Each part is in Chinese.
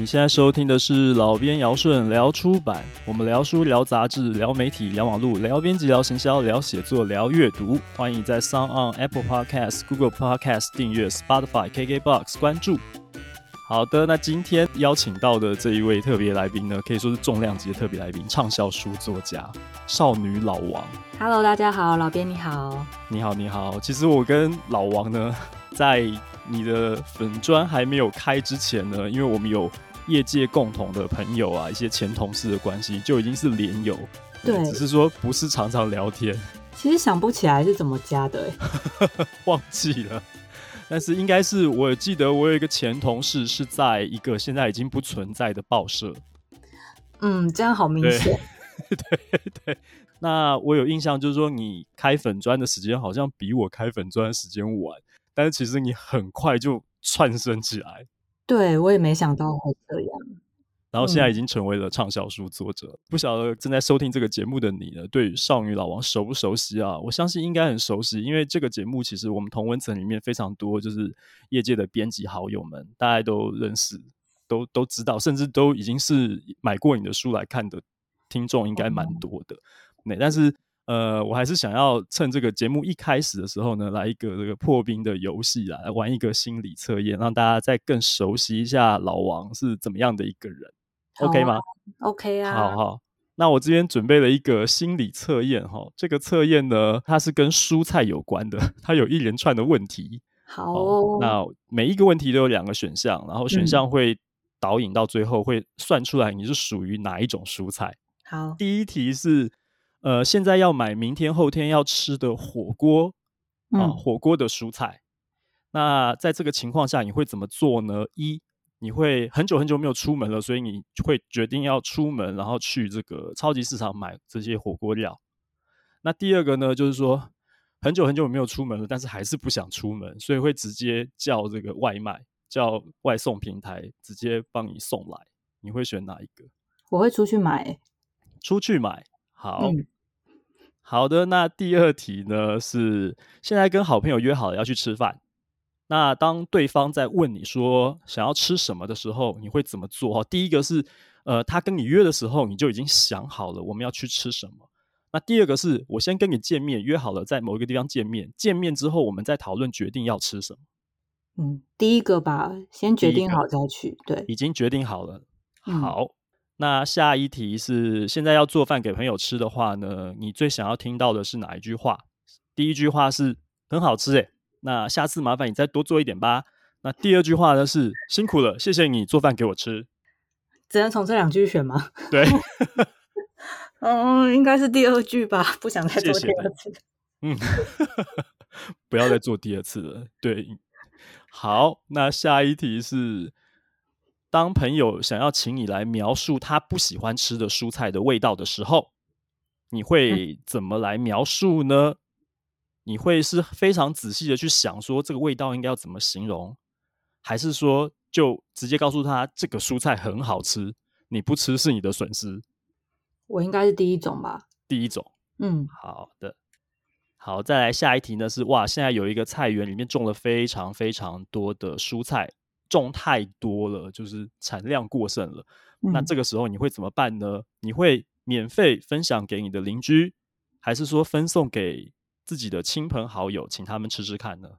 你现在收听的是老编姚顺聊出版，我们聊书、聊杂志、聊媒体、聊网络、聊编辑、聊行销、聊写作、聊阅读。欢迎在 Sound On、Apple Podcast、Google Podcast 订阅，Spotify、KKBox 关注。好的，那今天邀请到的这一位特别来宾呢，可以说是重量级的特别来宾，畅销书作家少女老王。Hello，大家好，老编你好。你好，你好。其实我跟老王呢，在你的粉砖还没有开之前呢，因为我们有业界共同的朋友啊，一些前同事的关系，就已经是连友。对，只是说不是常常聊天。其实想不起来是怎么加的，忘记了。但是应该是，我记得我有一个前同事是在一个现在已经不存在的报社。嗯，这样好明显。对 对对，那我有印象，就是说你开粉砖的时间好像比我开粉砖的时间晚，但是其实你很快就窜升起来。对，我也没想到会这样。然后现在已经成为了畅销书作者，嗯、不晓得正在收听这个节目的你呢，对于少女老王熟不熟悉啊？我相信应该很熟悉，因为这个节目其实我们同温层里面非常多，就是业界的编辑好友们，大家都认识，都都知道，甚至都已经是买过你的书来看的听众，应该蛮多的。那、嗯、但是呃，我还是想要趁这个节目一开始的时候呢，来一个这个破冰的游戏来玩一个心理测验，让大家再更熟悉一下老王是怎么样的一个人。OK 吗？OK 啊，好好。那我这边准备了一个心理测验哈，这个测验呢，它是跟蔬菜有关的，它有一连串的问题。好、哦，那每一个问题都有两个选项，然后选项会导引到最后会算出来你是属于哪一种蔬菜。好，第一题是，呃，现在要买明天后天要吃的火锅啊，火锅的蔬菜。那在这个情况下，你会怎么做呢？一你会很久很久没有出门了，所以你会决定要出门，然后去这个超级市场买这些火锅料。那第二个呢，就是说很久很久没有出门了，但是还是不想出门，所以会直接叫这个外卖，叫外送平台直接帮你送来。你会选哪一个？我会出去买。出去买。好，嗯、好的。那第二题呢，是现在跟好朋友约好了要去吃饭。那当对方在问你说想要吃什么的时候，你会怎么做？哈第一个是，呃，他跟你约的时候，你就已经想好了我们要去吃什么。那第二个是我先跟你见面，约好了在某一个地方见面，见面之后我们再讨论决定要吃什么。嗯，第一个吧，先决定好再去。对，已经决定好了。好，嗯，那下一题是现在要做饭给朋友吃的话呢，你最想要听到的是哪一句话？第一句话是很好吃，诶。那下次麻烦你再多做一点吧。那第二句话呢是辛苦了，谢谢你做饭给我吃。只能从这两句选吗？对，嗯，应该是第二句吧。不想再做第二次。谢 谢嗯，不要再做第二次了。对，好，那下一题是：当朋友想要请你来描述他不喜欢吃的蔬菜的味道的时候，你会怎么来描述呢？嗯你会是非常仔细的去想说这个味道应该要怎么形容，还是说就直接告诉他这个蔬菜很好吃，你不吃是你的损失？我应该是第一种吧。第一种，嗯，好的，好，再来下一题呢是哇，现在有一个菜园里面种了非常非常多的蔬菜，种太多了，就是产量过剩了。嗯，那这个时候你会怎么办呢？你会免费分享给你的邻居，还是说分送给？自己的亲朋好友，请他们吃吃看呢。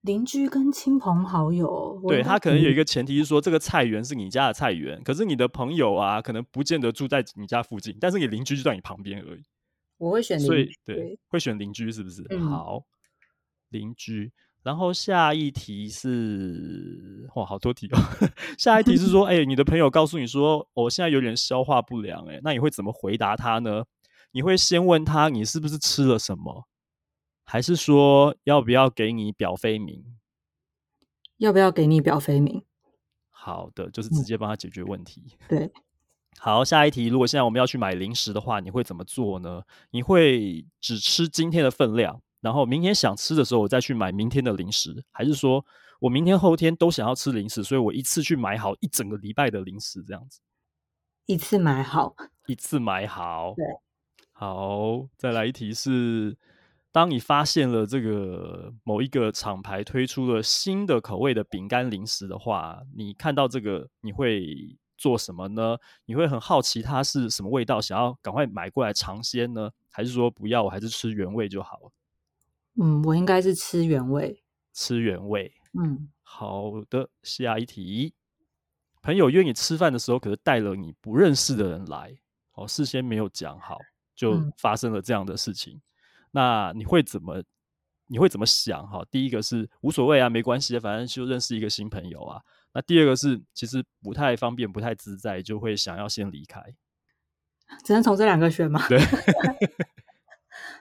邻居跟亲朋好友，对，他可能有一个前提是说，这个菜园是你家的菜园，可是你的朋友啊，可能不见得住在你家附近，但是你邻居就在你旁边而已。我会选邻居，所以对，会选邻居是不是？嗯、好，邻居。然后下一题是，哇，好多题哦。下一题是说，哎、欸，你的朋友告诉你说，我、哦、现在有点消化不良，哎，那你会怎么回答他呢？你会先问他，你是不是吃了什么？还是说要不要给你表飞名？要不要给你表飞名？好的，就是直接帮他解决问题。嗯、对，好，下一题，如果现在我们要去买零食的话，你会怎么做呢？你会只吃今天的分量，然后明天想吃的时候我再去买明天的零食，还是说我明天后天都想要吃零食，所以我一次去买好一整个礼拜的零食这样子？一次买好，一次买好。对，好，再来一题是。当你发现了这个某一个厂牌推出了新的口味的饼干零食的话，你看到这个你会做什么呢？你会很好奇它是什么味道，想要赶快买过来尝鲜呢？还是说不要，我还是吃原味就好了？嗯，我应该是吃原味。吃原味。嗯，好的，下一题。朋友约你吃饭的时候，可是带了你不认识的人来，哦，事先没有讲好，就发生了这样的事情。嗯那你会怎么？你会怎么想？哈，第一个是无所谓啊，没关系，反正就认识一个新朋友啊。那第二个是其实不太方便，不太自在，就会想要先离开。只能从这两个选吗？对。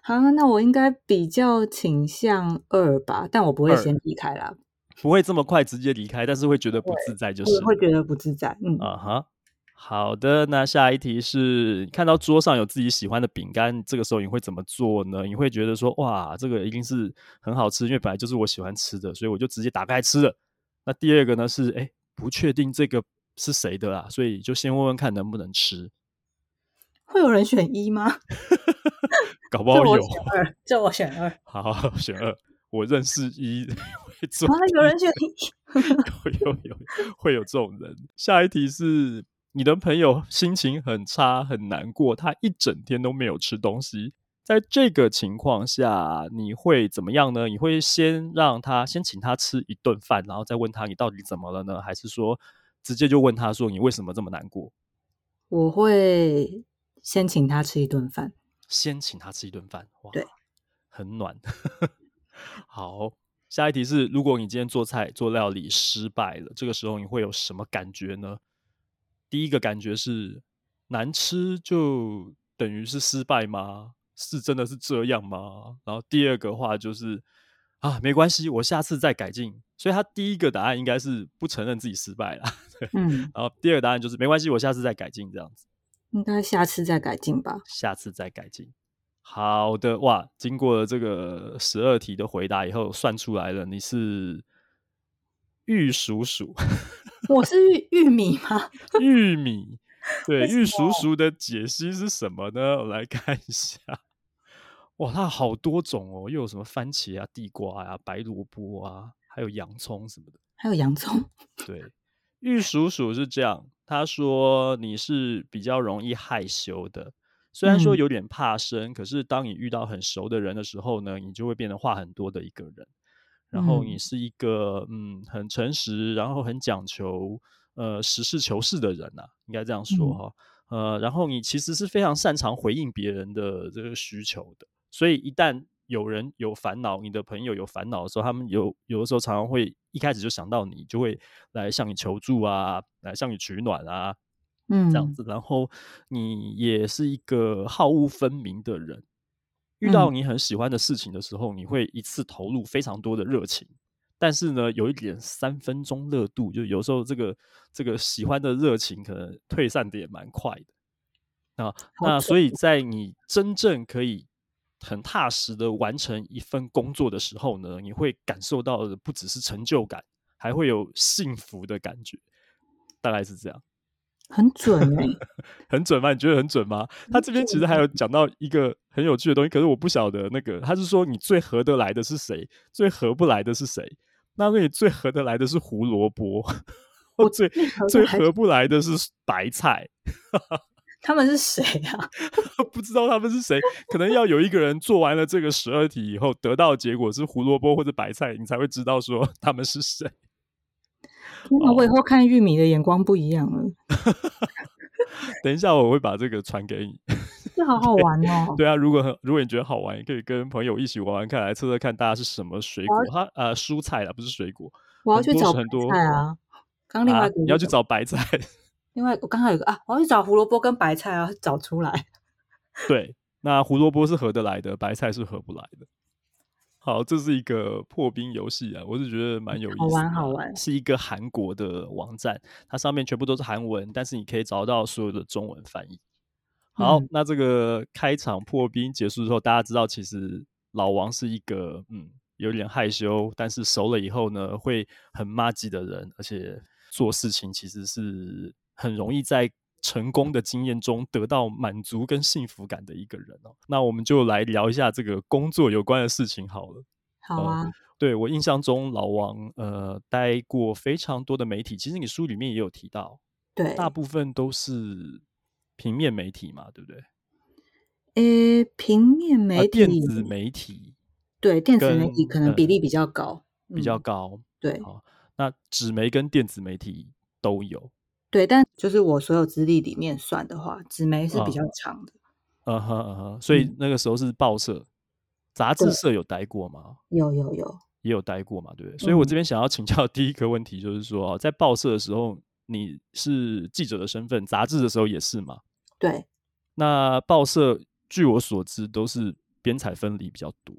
好，那我应该比较倾向二吧，但我不会先离开啦。不会这么快直接离开，但是会觉得不自在，就是会觉得不自在。嗯啊哈。Uh -huh. 好的，那下一题是看到桌上有自己喜欢的饼干，这个时候你会怎么做呢？你会觉得说，哇，这个一定是很好吃，因为本来就是我喜欢吃的，所以我就直接打开吃了。那第二个呢是，哎，不确定这个是谁的啦，所以就先问问看能不能吃。会有人选一吗？搞不好有。叫我选二。好，好，选二。我认识一 会做。啊，有人选 一。有有有，会有这种人。下一题是。你的朋友心情很差，很难过，他一整天都没有吃东西。在这个情况下，你会怎么样呢？你会先让他先请他吃一顿饭，然后再问他你到底怎么了呢？还是说直接就问他说你为什么这么难过？我会先请他吃一顿饭，先请他吃一顿饭，哇，很暖。好，下一题是：如果你今天做菜做料理失败了，这个时候你会有什么感觉呢？第一个感觉是难吃，就等于是失败吗？是真的是这样吗？然后第二个话就是啊，没关系，我下次再改进。所以他第一个答案应该是不承认自己失败了。嗯，然后第二个答案就是没关系，我下次再改进，这样子。应该下次再改进吧？下次再改进。好的，哇，经过了这个十二题的回答以后，算出来了，你是玉鼠鼠。我是玉玉米吗？玉米，对，玉鼠鼠的解析是什么呢？我来看一下。哇，它好多种哦，又有什么番茄啊、地瓜啊、白萝卜啊，还有洋葱什么的。还有洋葱。对，玉鼠鼠是这样。他说你是比较容易害羞的，虽然说有点怕生，嗯，可是当你遇到很熟的人的时候呢，你就会变得话很多的一个人。然后你是一个嗯，嗯很诚实，然后很讲求呃实事求是的人呐、啊，应该这样说哈、嗯。呃，然后你其实是非常擅长回应别人的这个需求的，所以一旦有人有烦恼，你的朋友有烦恼的时候，他们有有的时候常常会一开始就想到你，就会来向你求助啊，来向你取暖啊，嗯，这样子。然后你也是一个好恶分明的人。遇到你很喜欢的事情的时候，嗯，你会一次投入非常多的热情，但是呢，有一点三分钟热度，就有时候这个这个喜欢的热情可能退散的也蛮快的啊。那所以在你真正可以很踏实的完成一份工作的时候呢，你会感受到的不只是成就感，还会有幸福的感觉，大概是这样。很准哎、欸，很准吗？你觉得很准吗？他这边其实还有讲到一个很有趣的东西，可是我不晓得那个，他是说你最合得来的是谁，最合不来的是谁？那那你最合得来的是胡萝卜，我最最合不来的是白菜。他们是谁啊？不知道他们是谁，可能要有一个人做完了这个十二题以后，得到的结果是胡萝卜或者白菜，你才会知道说他们是谁。那我以后看玉米的眼光不一样了。等一下，我会把这个传给你。这好好玩哦！对啊，如果如果你觉得好玩，也可以跟朋友一起玩玩看，来测测看大家是什么水果。它呃，蔬菜啦，不是水果。我要去找很多菜啊！刚另外、啊、你要去找白菜。另外，我刚刚有个啊，我要去找胡萝卜跟白菜啊，找出来。对，那胡萝卜是合得来的，白菜是合不来的。好，这是一个破冰游戏啊，我是觉得蛮有意思的，好玩好玩。是一个韩国的网站，它上面全部都是韩文，但是你可以找到所有的中文翻译。好，嗯、那这个开场破冰结束之后，大家知道其实老王是一个嗯有点害羞，但是熟了以后呢会很骂鸡的人，而且做事情其实是很容易在成功的经验中得到满足跟幸福感的一个人哦。那我们就来聊一下这个工作有关的事情好了。好啊。呃、对，我印象中，老王呃待过非常多的媒体，其实你书里面也有提到，对，大部分都是平面媒体嘛，对不对？诶，平面媒体、呃、电子媒体，对，电子媒体可能比例比较高，嗯、比较高。对，好，那纸媒跟电子媒体都有。对，但就是我所有资历里面算的话，纸媒是比较长的。嗯哼嗯哼，所以那个时候是报社、嗯、杂志社有待过吗？有有有，也有待过嘛，对不对？所以我这边想要请教第一个问题就是说，在报社的时候你是记者的身份，杂志的时候也是吗？对。那报社据我所知都是编采分离比较多，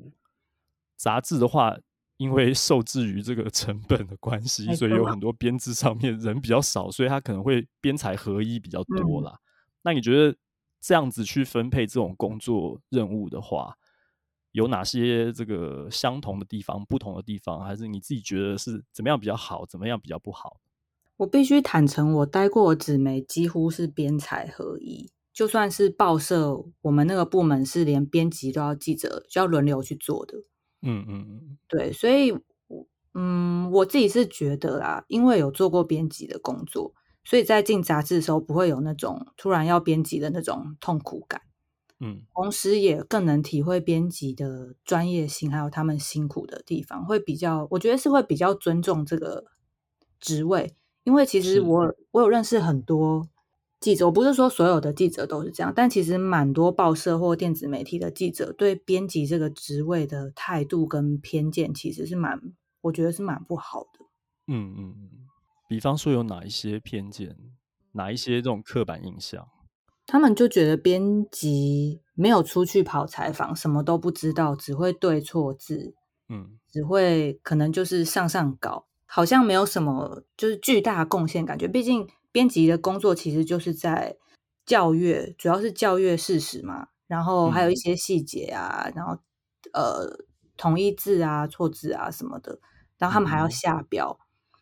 杂志的话。因为受制于这个成本的关系，所以有很多编制上面人比较少，所以他可能会编采合一比较多啦。嗯、那你觉得这样子去分配这种工作任务的话，有哪些这个相同的地方、不同的地方，还是你自己觉得是怎么样比较好，怎么样比较不好？我必须坦诚，我待过纸媒几乎是编采合一，就算是报社，我们那个部门是连编辑都要记者就要轮流去做的。嗯嗯嗯，对，所以，嗯，我自己是觉得啦，因为有做过编辑的工作，所以在进杂志的时候不会有那种突然要编辑的那种痛苦感。嗯，同时也更能体会编辑的专业性，还有他们辛苦的地方，会比较，我觉得是会比较尊重这个职位，因为其实我我有认识很多。记者，我不是说所有的记者都是这样，但其实蛮多报社或电子媒体的记者对编辑这个职位的态度跟偏见，其实是蛮，我觉得是蛮不好的。嗯嗯嗯，比方说有哪一些偏见，哪一些这种刻板印象？他们就觉得编辑没有出去跑采访，什么都不知道，只会对错字，嗯，只会可能就是上上稿，好像没有什么就是巨大贡献感觉，毕竟。编辑的工作其实就是在校阅，主要是校阅事实嘛，然后还有一些细节啊，嗯、然后呃同一字啊、错字啊什么的，然后他们还要下标。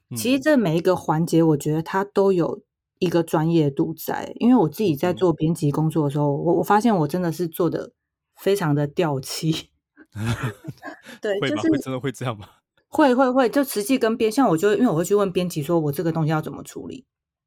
嗯、其实这每一个环节，我觉得它都有一个专业度在。因为我自己在做编辑工作的时候，我、嗯、我发现我真的是做的非常的掉漆。对，会就是会真的会这样吗？会会会，就实际跟编，像我就因为我会去问编辑说，我这个东西要怎么处理。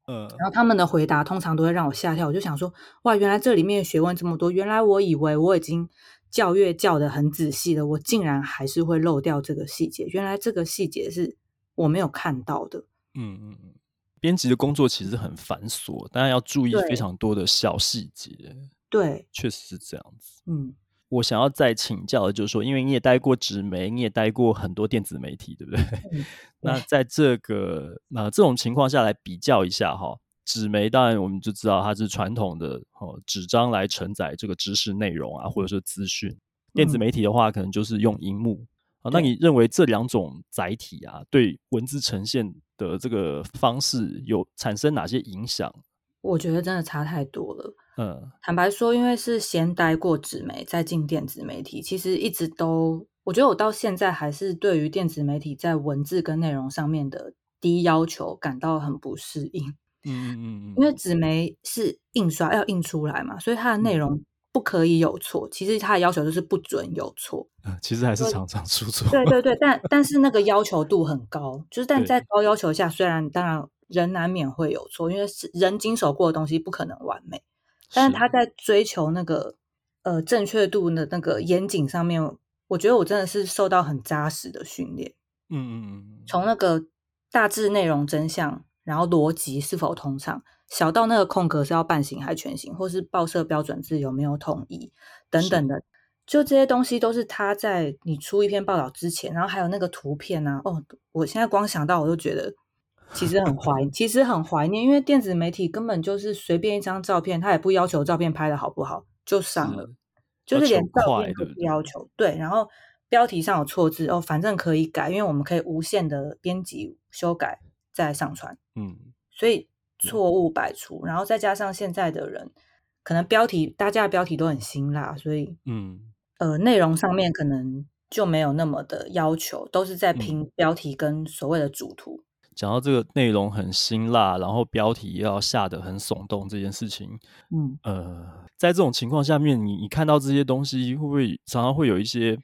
嗯，然后他们的回答通常都会让我吓跳，我就想说，哇，原来这里面学问这么多，原来我以为我已经教阅校得很仔细了，我竟然还是会漏掉这个细节，原来这个细节是我没有看到的。嗯嗯嗯，编辑的工作其实很繁琐，当然要注意非常多的小细节。对，确实是这样子。嗯。我想要再请教的就是说，因为你也待过纸媒，你也待过很多电子媒体，对不对？嗯、那在这个那、呃、这种情况下来比较一下哈，纸媒当然我们就知道它是传统的哦纸张来承载这个知识内容啊，或者是资讯。电子媒体的话，可能就是用荧幕啊。那你认为这两种载体啊，对文字呈现的这个方式有产生哪些影响？我觉得真的差太多了。嗯，坦白说，因为是先待过纸媒，再进电子媒体，其实一直都，我觉得我到现在还是对于电子媒体在文字跟内容上面的低要求感到很不适应。嗯嗯嗯，因为纸媒是印刷要印出来嘛，所以它的内容不可以有错。其实它的要求就是不准有错。嗯，其实还是常常出错。对对对，但但是那个要求度很高，就是但在高要求下，虽然当然人难免会有错，因为是人经手过的东西不可能完美。但是他在追求那个呃正确度的那个严谨上面，我觉得我真的是受到很扎实的训练。嗯嗯嗯，从那个大致内容真相，然后逻辑是否通畅，小到那个空格是要半形还是全形，或是报社标准字有没有统一等等的，就这些东西都是他在你出一篇报道之前，然后还有那个图片啊，哦，我现在光想到我都觉得。其实很怀，其实很怀念，因为电子媒体根本就是随便一张照片，他也不要求照片拍的好不好就上了，是就是连照片都不要求。对，对，然后标题上有错字哦，反正可以改，因为我们可以无限的编辑修改再上传。嗯，所以错误百出，然后再加上现在的人可能标题大家的标题都很辛辣，所以嗯呃内容上面可能就没有那么的要求，都是在拼标题跟所谓的主图。讲到这个内容很辛辣，然后标题要下得很耸动这件事情，嗯呃，在这种情况下面，你你看到这些东西，会不会常常会有一些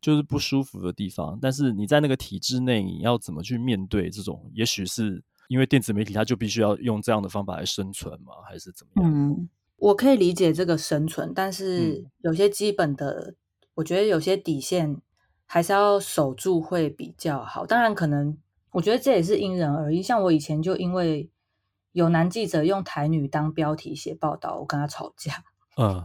就是不舒服的地方？但是你在那个体制内，你要怎么去面对这种？也许是因为电子媒体它就必须要用这样的方法来生存嘛，还是怎么样？嗯，我可以理解这个生存，但是有些基本的，嗯、我觉得有些底线还是要守住会比较好。当然可能。我觉得这也是因人而异。像我以前就因为有男记者用台女当标题写报道，我跟他吵架。嗯，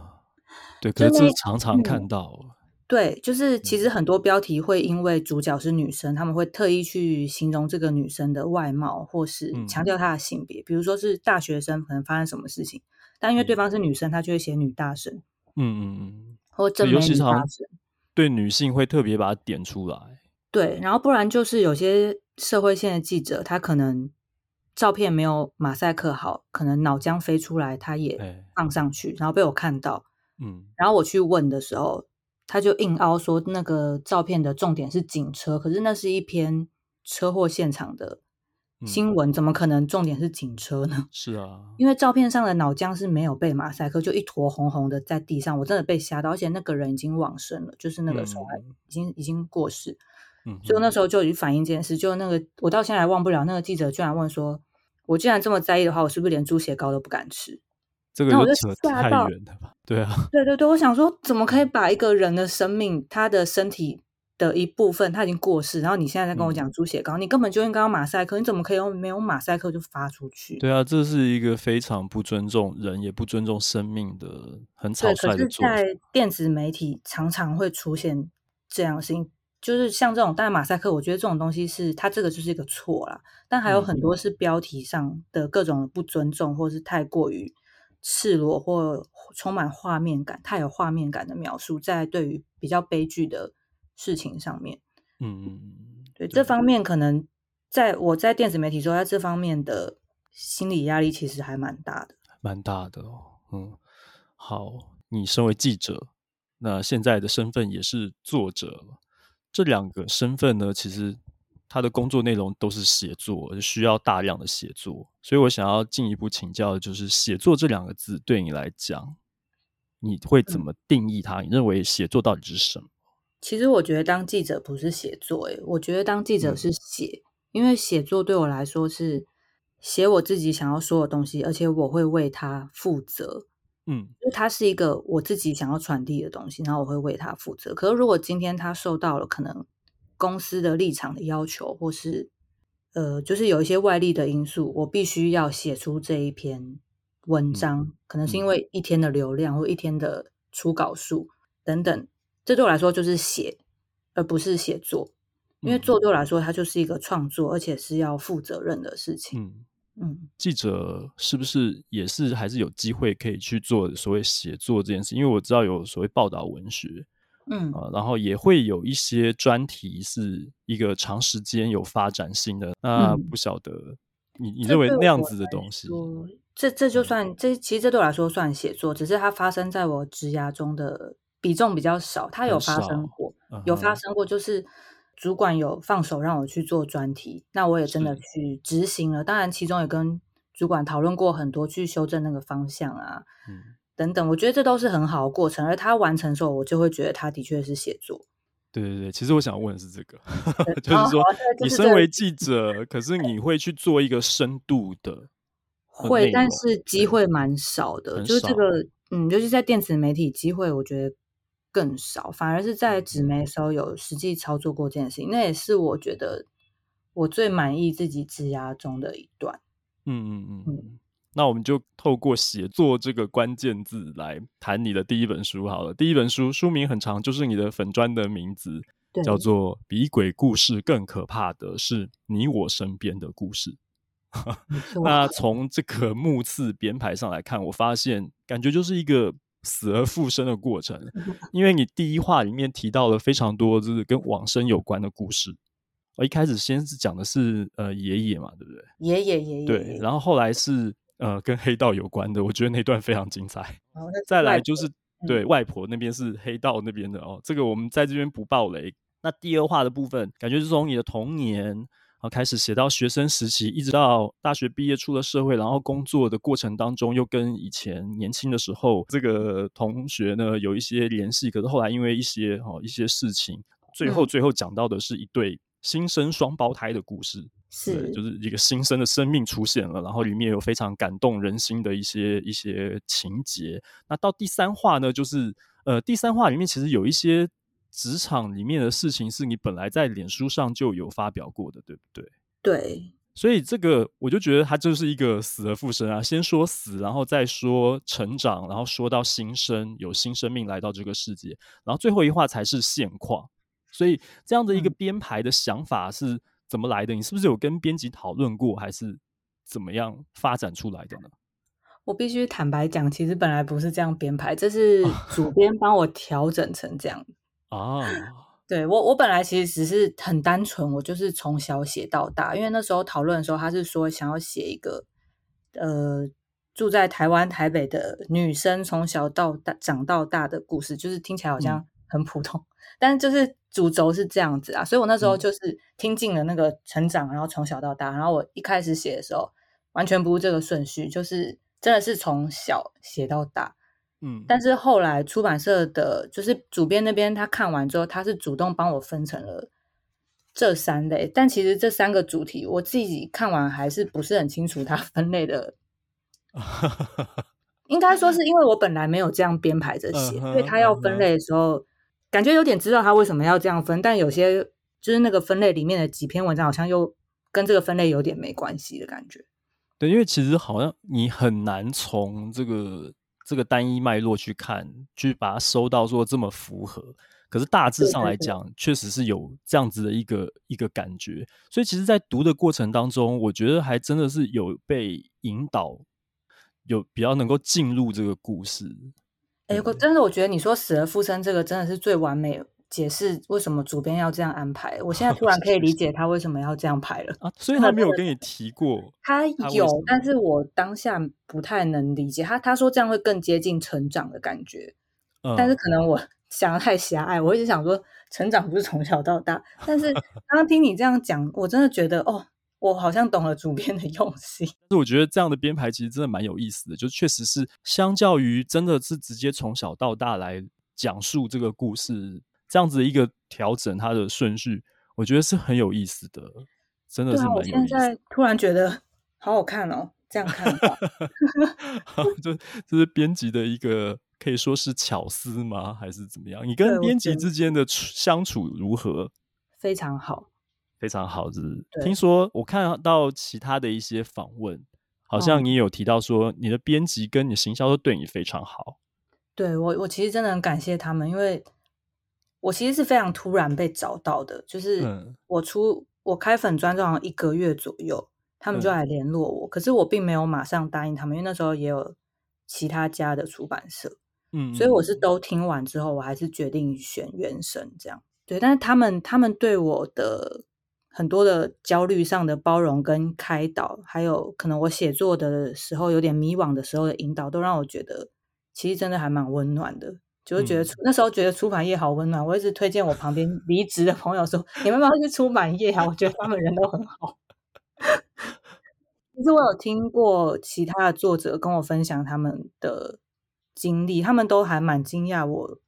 对，可是这常常看到。嗯、对，就是其实很多标题会因为主角是女生，他们会特意去形容这个女生的外貌，或是强调她的性别。嗯、比如说是大学生可能发生什么事情，但因为对方是女生，她就会写女大生。嗯嗯嗯，或正美女大生。对女性会特别把它点出来。对，然后不然就是有些。社会线的记者，他可能照片没有马赛克好，可能脑浆飞出来，他也放上去，欸、然后被我看到。嗯，然后我去问的时候，他就硬凹说那个照片的重点是警车，可是那是一篇车祸现场的新闻，嗯、怎么可能重点是警车呢？是啊，因为照片上的脑浆是没有被马赛克，就一坨红红的在地上，我真的被吓到，而且那个人已经往生了，就是那个受害已经、嗯、已经过世。嗯，就那时候就已经反映这件事，就那个我到现在还忘不了，那个记者居然问说：“我既然这么在意的话，我是不是连猪血糕都不敢吃？”这个就扯太远了吧？对啊，对对对，我想说，怎么可以把一个人的生命，他的身体的一部分他已经过世，然后你现在在跟我讲猪血糕，嗯、你根本就应该要马赛克，你怎么可以用没有马赛克就发出去？对啊，这是一个非常不尊重人也不尊重生命的很草率的做法。在电子媒体常常会出现这样的事情。就是像这种，但马赛克，我觉得这种东西是它这个就是一个错啦。但还有很多是标题上的各种不尊重，或是太过于赤裸或充满画面感、太有画面感的描述，在对于比较悲剧的事情上面，嗯嗯对，对这方面可能在我在电子媒体说，在这方面的心理压力其实还蛮大的，蛮大的哦。嗯，好，你身为记者，那现在的身份也是作者。这两个身份呢，其实他的工作内容都是写作，需要大量的写作。所以我想要进一步请教的就是，写作这两个字对你来讲，你会怎么定义它？嗯、你认为写作到底是什么？其实我觉得当记者不是写作，诶，我觉得当记者是写，嗯、因为写作对我来说是写我自己想要说的东西，而且我会为它负责。嗯，就它是一个我自己想要传递的东西，然后我会为它负责。可是如果今天它受到了可能公司的立场的要求，或是呃，就是有一些外力的因素，我必须要写出这一篇文章，嗯、可能是因为一天的流量或一天的初稿数等等，这对我来说就是写，而不是写作。因为做对我来说，它就是一个创作，而且是要负责任的事情。嗯。嗯，记者是不是也是还是有机会可以去做所谓写作这件事？因为我知道有所谓报道文学，嗯啊，然后也会有一些专题是一个长时间有发展性的。那不晓得你、嗯、你认为那样子的东西，这这就算、嗯、这其实这对我来说算写作，只是它发生在我职涯中的比重比较少。它有发生过，嗯、有发生过，就是。主管有放手让我去做专题，那我也真的去执行了。当然，其中也跟主管讨论过很多，去修正那个方向啊，嗯、等等。我觉得这都是很好的过程。而他完成的时候，我就会觉得他的确是写作。对对对，其实我想问的是这个，就是说，你身为记者，可是你会去做一个深度的，会，但是机会蛮少的。对就是这个，嗯，尤其在电子媒体，机会我觉得。更少，反而是在纸媒的时候有实际操作过这件事情，那也是我觉得我最满意自己职涯中的一段。嗯嗯嗯嗯，那我们就透过写作这个关键字来谈你的第一本书好了。第一本书书名很长，就是你的粉专的名字，叫做《比鬼故事更可怕的是你我身边的故事》。那从这个目次编排上来看，我发现感觉就是一个。死而复生的过程，因为你第一话里面提到了非常多，就是跟往生有关的故事。我一开始先是讲的是呃爷爷嘛，对不对？爷爷爷爷。对，然后后来是呃跟黑道有关的，我觉得那段非常精彩。哦、再来就是对、嗯、外婆那边是黑道那边的哦，这个我们在这边不爆雷。那第二话的部分，感觉是从你的童年然后开始写到学生时期，一直到大学毕业出了社会，然后工作的过程当中，又跟以前年轻的时候这个同学呢有一些联系。可是后来因为一些哦一些事情，最后最后讲到的是一对新生双胞胎的故事，是就是一个新生的生命出现了，然后里面有非常感动人心的一些一些情节。那到第三话呢，就是呃第三话里面其实有一些。职场里面的事情是你本来在脸书上就有发表过的，对不对？对，所以这个我就觉得它就是一个死而复生啊，先说死，然后再说成长，然后说到新生，有新生命来到这个世界，然后最后一话才是现况。所以这样的一个编排的想法是怎么来的？嗯、你是不是有跟编辑讨论过，还是怎么样发展出来的呢？我必须坦白讲，其实本来不是这样编排，这是主编帮我调整成这样。啊，对我，我本来其实只是很单纯，我就是从小写到大。因为那时候讨论的时候，他是说想要写一个，呃，住在台湾台北的女生从小到大长到大的故事，就是听起来好像很普通，嗯、但是就是主轴是这样子啊。所以我那时候就是听进了那个成长，然后从小到大，然后我一开始写的时候完全不是这个顺序，就是真的是从小写到大。嗯，但是后来出版社的，就是主编那边，他看完之后，他是主动帮我分成了这三类。但其实这三个主题，我自己看完还是不是很清楚它分类的。应该说是因为我本来没有这样编排着写，所以他要分类的时候，感觉有点知道他为什么要这样分。但有些就是那个分类里面的几篇文章，好像又跟这个分类有点没关系的感觉。对，因为其实好像你很难从这个。这个单一脉络去看，去把它收到说这么符合，可是大致上来讲，确实是有这样子的一个一个感觉。所以其实，在读的过程当中，我觉得还真的是有被引导，有比较能够进入这个故事。哎，我真的我觉得你说死而复生这个真的是最完美。解释为什么主编要这样安排？我现在 突然可以理解他为什么要这样排了。啊，所以他没有跟你提过。他有，但是我当下不太能理解他。他说这样会更接近成长的感觉，嗯、但是可能我 想的太狭隘。我一直想说，成长不是从小到大。但是 刚刚听你这样讲，我真的觉得哦，我好像懂了主编的用心。但是我觉得这样的编排其实真的蛮有意思的，就确实是相较于真的是直接从小到大来讲述这个故事。这样子的一个调整，它的顺序，我觉得是很有意思的，真的是蛮有意思的。啊，我现在突然觉得好好看哦，这样看的话，就这是编辑的一个可以说是巧思吗？还是怎么样？你跟编辑之间的相处如何？非常好，非常好。是？听说我看到其他的一些访问，好像你有提到说，你的编辑跟你行销都对你非常好。对我，我其实真的很感谢他们，因为。我其实是非常突然被找到的，就是我出、嗯、我开粉专好像一个月左右，他们就来联络我，嗯、可是我并没有马上答应他们，因为那时候也有其他家的出版社，嗯，所以我是都听完之后，我还是决定选原神这样，对，但是他们他们对我的很多的焦虑上的包容跟开导，还有可能我写作的时候有点迷惘的时候的引导，都让我觉得其实真的还蛮温暖的。就会觉得、嗯、那时候觉得出版业好温暖，我一直推荐我旁边 离职的朋友说：“你们要不要去出版业啊？”我觉得他们人都很好。其实我有听过其他的作者跟我分享他们的经历，他们都还蛮惊讶我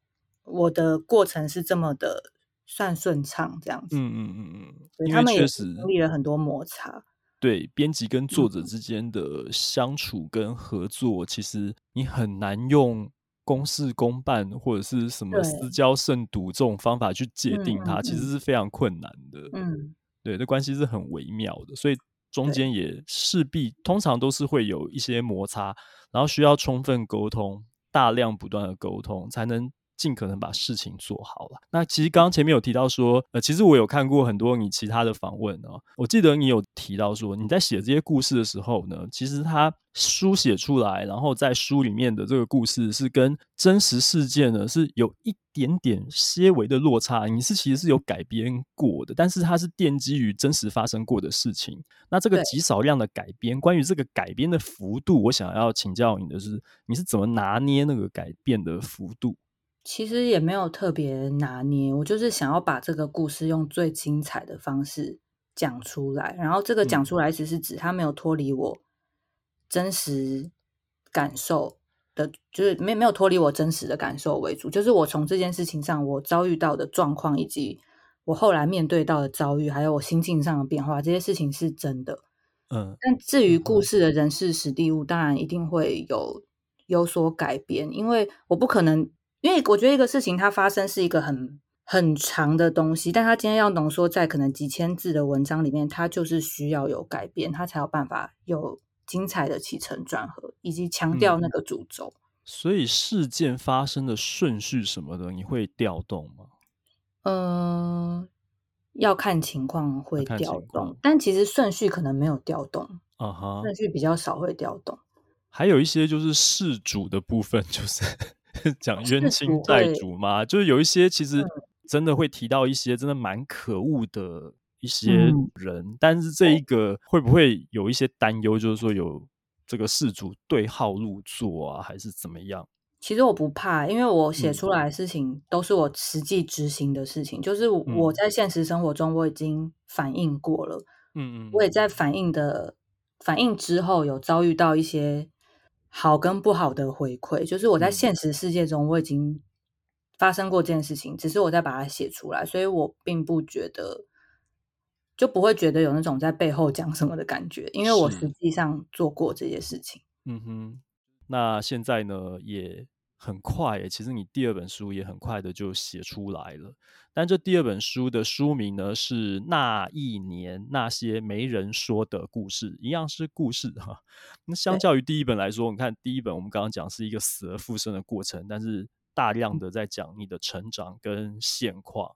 我的过程是这么的算顺畅这样子。嗯嗯嗯嗯，所以他们也经历了很多摩擦。对，编辑跟作者之间的相处跟合作，嗯、其实你很难用。公事公办或者是什么私交甚笃这种方法去界定它，其实是非常困难的。嗯，对，这关系是很微妙的，所以中间也势必通常都是会有一些摩擦，然后需要充分沟通，大量不断的沟通，才能。尽可能把事情做好了。那其实刚刚前面有提到说，呃，其实我有看过很多你其他的访问哦。我记得你有提到说，你在写这些故事的时候呢，其实它书写出来，然后在书里面的这个故事是跟真实事件呢是有一点点些微的落差。你是其实是有改编过的，但是它是奠基于真实发生过的事情。那这个极少量的改编，关于这个改编的幅度，我想要请教你的是，你是怎么拿捏那个改变的幅度？其实也没有特别拿捏，我就是想要把这个故事用最精彩的方式讲出来，然后这个讲出来只是指他没有脱离我真实感受的，就是没没有脱离我真实的感受为主，就是我从这件事情上我遭遇到的状况，以及我后来面对到的遭遇，还有我心境上的变化，这些事情是真的。嗯，但至于故事的人事史地物，当然一定会有有所改变，因为我不可能，因为我觉得一个事情它发生是一个很。很长的东西，但它今天要浓缩在可能几千字的文章里面，它就是需要有改变，它才有办法有精彩的起承转合，以及强调那个主轴。嗯。所以事件发生的顺序什么的，你会调动吗？嗯、呃，要看情况会调动，但其实顺序可能没有调动。啊哈，顺序比较少会调动。还有一些就是事主的部分，就是 讲冤亲债主嘛，就是有一些其实。嗯真的会提到一些真的蛮可恶的一些人，嗯、但是这一个会不会有一些担忧？就是说有这个事主对号入座啊，还是怎么样？其实我不怕，因为我写出来的事情都是我实际执行的事情，嗯、就是我在现实生活中我已经反映过了，嗯嗯，我也在反映的反映之后有遭遇到一些好跟不好的回馈，就是我在现实世界中我已经。发生过这件事情，只是我在把它写出来，所以我并不觉得，就不会觉得有那种在背后讲什么的感觉，因为我实际上做过这些事情。嗯哼，那现在呢也很快诶，其实你第二本书也很快的就写出来了，但这第二本书的书名呢是《那一年那些没人说的故事》，一样是故事哈。那相较于第一本来说，你看第一本我们刚刚讲是一个死而复生的过程，但是。大量的在讲你的成长跟现况，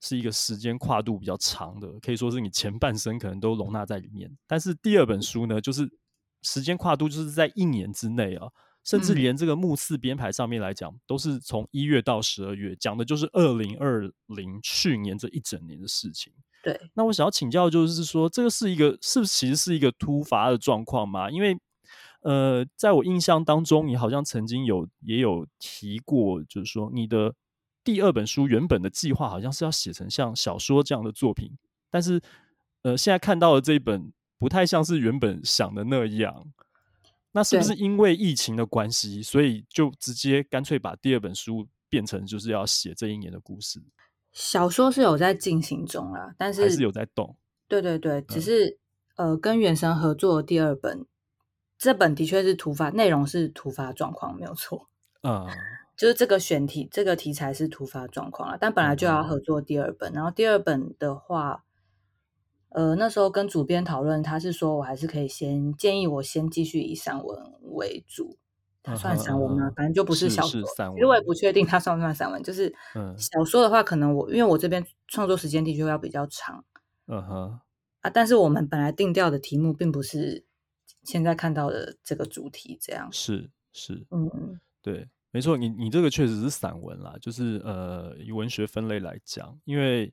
是一个时间跨度比较长的，可以说是你前半生可能都容纳在里面。但是第二本书呢，就是时间跨度就是在一年之内啊，甚至连这个目次编排上面来讲，都是从一月到十二月，讲的就是二零二零去年这一整年的事情。对，那我想要请教，就是说这个是一个是不是其实是一个突发的状况吗？因为呃，在我印象当中，你好像曾经有也有提过，就是说你的第二本书原本的计划好像是要写成像小说这样的作品，但是呃，现在看到的这一本不太像是原本想的那样。那是不是因为疫情的关系，所以就直接干脆把第二本书变成就是要写这一年的故事？小说是有在进行中啦，但是还是有在动。对对对，只是、嗯、呃，跟原神合作的第二本。这本的确是突发，内容是突发状况，没有错。嗯，就是这个选题，这个题材是突发状况了。但本来就要合作第二本，嗯、然后第二本的话，呃，那时候跟主编讨论，他是说我还是可以先建议我先继续以散文为主。它算散文吗？嗯、反正就不是小说。散文。因为我也不确定它算不算散文。就是小说的话，可能我因为我这边创作时间的确要比较长。嗯哼。啊，但是我们本来定调的题目并不是。现在看到的这个主题，这样是是，嗯嗯，对，没错，你你这个确实是散文啦，就是呃，以文学分类来讲，因为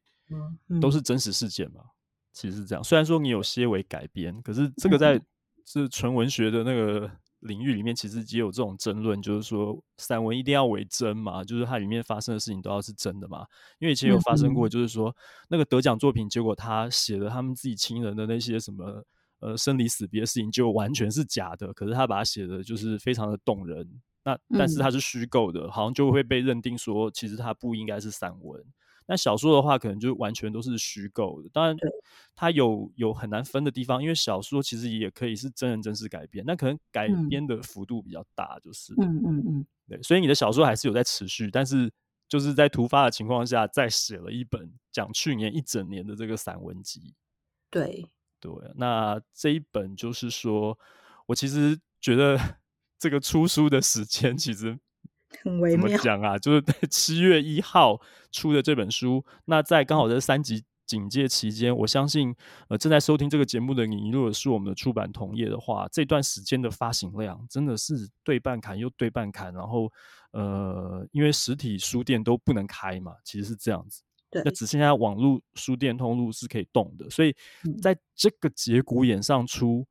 都是真实事件嘛，嗯、其实是这样。虽然说你有些微改编，可是这个在是纯文学的那个领域里面，其实也有这种争论，就是说散文一定要为真嘛，就是它里面发生的事情都要是真的嘛。因为以前有发生过，就是说那个得奖作品，结果他写的他们自己亲人的那些什么。呃，生离死别的事情就完全是假的，可是他把它写的就是非常的动人。那但是它是虚构的，好像就会被认定说，其实它不应该是散文。那小说的话，可能就完全都是虚构的。当然，它有有很难分的地方，因为小说其实也可以是真人真事改编，那可能改编的幅度比较大，就是嗯嗯嗯，对。所以你的小说还是有在持续，但是就是在突发的情况下，再写了一本讲去年一整年的这个散文集，对。对，那这一本就是说，我其实觉得 这个出书的时间其实很微妙。怎么讲啊？就是在七月一号出的这本书，那在刚好在三级警戒期间，我相信呃正在收听这个节目的你，如果是我们的出版同业的话，这段时间的发行量真的是对半砍又对半砍，然后呃，因为实体书店都不能开嘛，其实是这样子。对，那只剩下网络书店通路是可以动的，所以在这个节骨眼上出，嗯、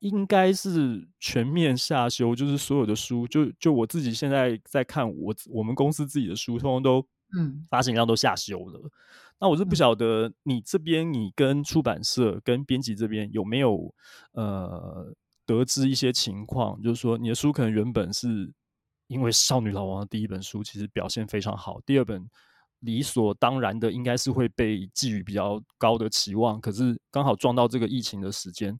应该是全面下修，就是所有的书，就就我自己现在在看我我们公司自己的书，通通都嗯，发行量都下修了。那我是不晓得你这边，你跟出版社、跟编辑这边有没有呃得知一些情况，就是说你的书可能原本是因为《少女老王》的第一本书其实表现非常好，第二本理所当然的应该是会被寄予比较高的期望，可是刚好撞到这个疫情的时间，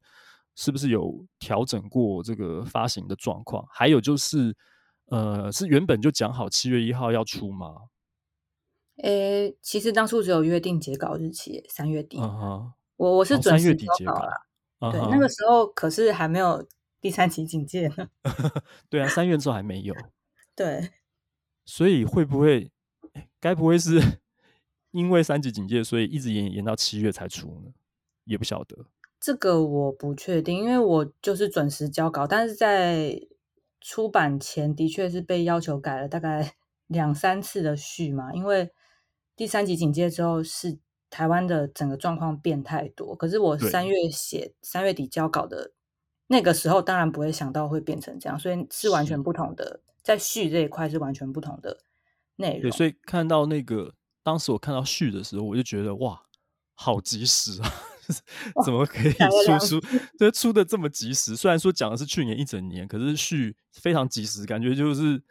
是不是有调整过这个发行的状况？还有就是，呃，是原本就讲好七月一号要出吗？诶，其实当初只有约定截稿日期，三月底。Uh. 我我是准时截稿了。Uh. 对，那个时候可是还没有第三级警戒呢。对啊，三月之后还没有。对，所以会不会，该不会是 因为三级警戒，所以一直延延到七月才出呢？也不晓得。这个我不确定，因为我就是准时交稿，但是在出版前的确是被要求改了大概 两三次的序嘛，因为。第三级警戒之后，是台湾的整个状况变太多。可是我三月写，三月底交稿的那个时候，当然不会想到会变成这样，所以是完全不同的。在序这一块是完全不同的内容。对，所以看到那个当时我看到序的时候，我就觉得哇，好及时啊！怎么可以出书？这出的这么及时？虽然说讲的是去年一整年，可是序非常及时，感觉就是。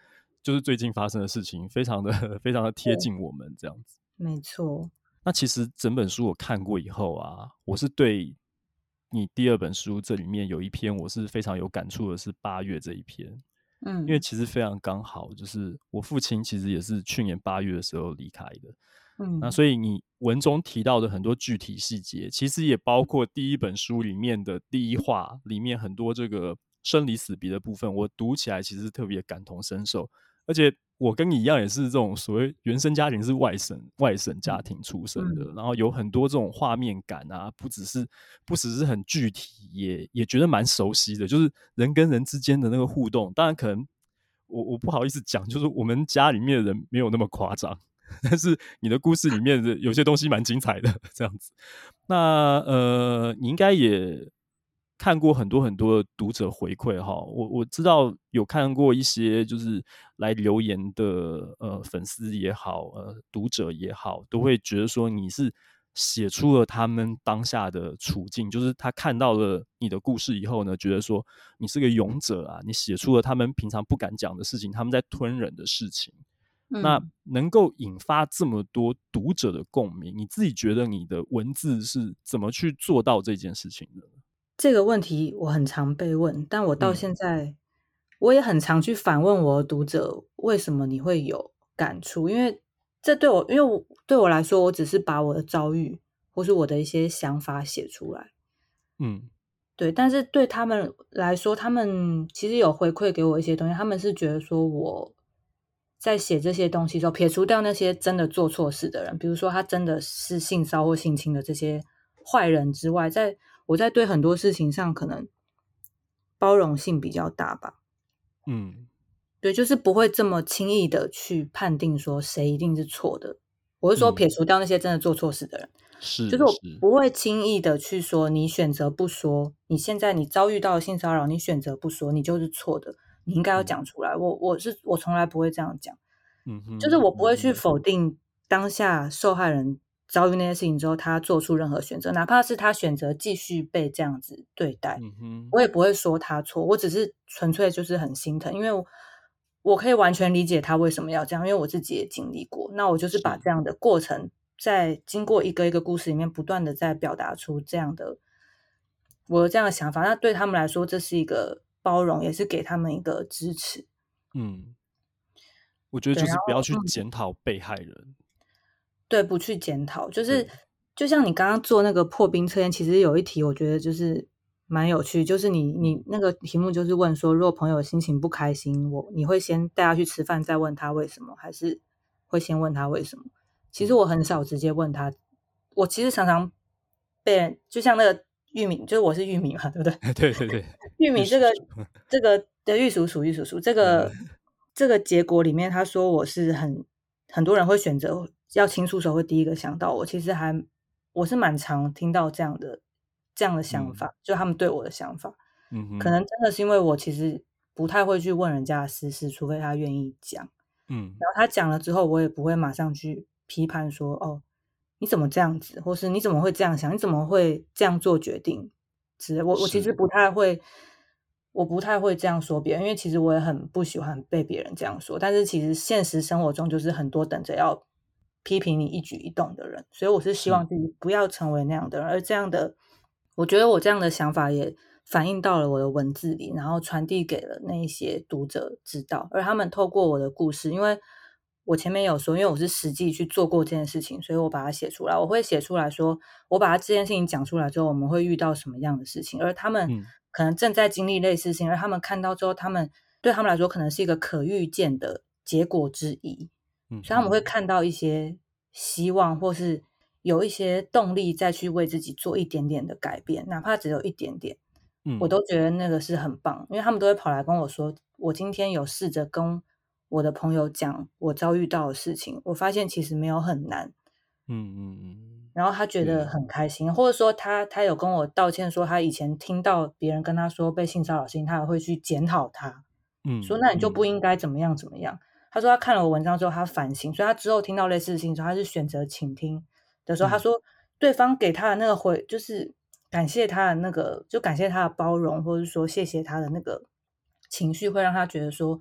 就是最近发生的事情，非常的非常的贴近我们这样子。没错。那其实整本书我看过以后啊，我是对你第二本书这里面有一篇我是非常有感触的，是八月这一篇。嗯，因为其实非常刚好，就是我父亲其实也是去年八月的时候离开的。嗯，那所以你文中提到的很多具体细节，其实也包括第一本书里面的第一话里面很多这个生离死别的部分，我读起来其实特别感同身受。而且我跟你一样，也是这种所谓原生家庭是外省外省家庭出生的，嗯、然后有很多这种画面感啊，不只是不只是很具体，也也觉得蛮熟悉的，就是人跟人之间的那个互动。当然，可能我我不好意思讲，就是我们家里面的人没有那么夸张，但是你的故事里面的有些东西蛮精彩的，这样子。那呃，你应该也。看过很多很多读者回馈哈，我我知道有看过一些就是来留言的呃粉丝也好，呃读者也好，都会觉得说你是写出了他们当下的处境，就是他看到了你的故事以后呢，觉得说你是个勇者啊，你写出了他们平常不敢讲的事情，他们在吞忍的事情，嗯、那能够引发这么多读者的共鸣，你自己觉得你的文字是怎么去做到这件事情的？这个问题我很常被问，但我到现在我也很常去反问我的读者：为什么你会有感触？因为这对我，因为我对我来说，我只是把我的遭遇或是我的一些想法写出来。嗯，对。但是对他们来说，他们其实有回馈给我一些东西，他们是觉得说我在写这些东西的时候，撇除掉那些真的做错事的人，比如说他真的是性骚或性侵的这些坏人之外，在我在对很多事情上可能包容性比较大吧，嗯，对，就是不会这么轻易的去判定说谁一定是错的。我是说撇除掉那些真的做错事的人，是、嗯，就是我不会轻易的去说你选择不说，你现在你遭遇到性骚扰，你选择不说，你就是错的，你应该要讲出来。嗯、我我是我从来不会这样讲，嗯哼，就是我不会去否定当下受害人。遭遇那些事情之后，他做出任何选择，哪怕是他选择继续被这样子对待，嗯、哼我也不会说他错。我只是纯粹就是很心疼，因为我，我可以完全理解他为什么要这样，因为我自己也经历过。那我就是把这样的过程，在经过一个一个故事里面，不断的在表达出这样的我的这样的想法。那对他们来说，这是一个包容，也是给他们一个支持。嗯，我觉得就是不要去检讨被害人。对，不去检讨，就是就像你刚刚做那个破冰测验，其实有一题我觉得就是蛮有趣，就是你你那个题目就是问说，如果朋友心情不开心，我你会先带他去吃饭，再问他为什么，还是会先问他为什么？其实我很少直接问他，我其实常常被人就像那个玉米，就是我是玉米嘛，对不对？对对 对，玉米这个这个的玉蜀黍玉蜀黍这个这个结果里面，他说我是很很多人会选择。要倾诉时候会第一个想到我，其实还我是蛮常听到这样的这样的想法，嗯、就他们对我的想法，嗯。哼，可能真的是因为我其实不太会去问人家的私事，除非他愿意讲，嗯，然后他讲了之后，我也不会马上去批判说，哦，你怎么这样子，或是你怎么会这样想，你怎么会这样做决定？是我我其实不太会，我不太会这样说别人，因为其实我也很不喜欢被别人这样说。但是其实现实生活中就是很多等着要批评你一举一动的人，所以我是希望自己不要成为那样的人。而这样的，我觉得我这样的想法也反映到了我的文字里，然后传递给了那一些读者知道，而他们透过我的故事，因为我前面有说，因为我是实际去做过这件事情，所以我把它写出来。我会写出来说，我把它这件事情讲出来之后，我们会遇到什么样的事情，而他们可能正在经历类似事情，而他们看到之后，他们对他们来说可能是一个可预见的结果之一，所以他们会看到一些希望，或是有一些动力再去为自己做一点点的改变，哪怕只有一点点，嗯我都觉得那个是很棒，因为他们都会跑来跟我说，我今天有试着跟。我的朋友讲我遭遇到的事情，我发现其实没有很难，嗯嗯嗯，然后他觉得很开心，或者说他他有跟我道歉，说他以前听到别人跟他说被性骚扰的事情，他也会去检讨他，嗯，说那你就不应该怎么样怎么样。他说他看了我文章之后，他反省，所以他之后听到类似的事情之后，他是选择倾听的时候，他说对方给他的那个回，就是感谢他的那个，就感谢他的包容，或者说谢谢他的那个情绪，会让他觉得说。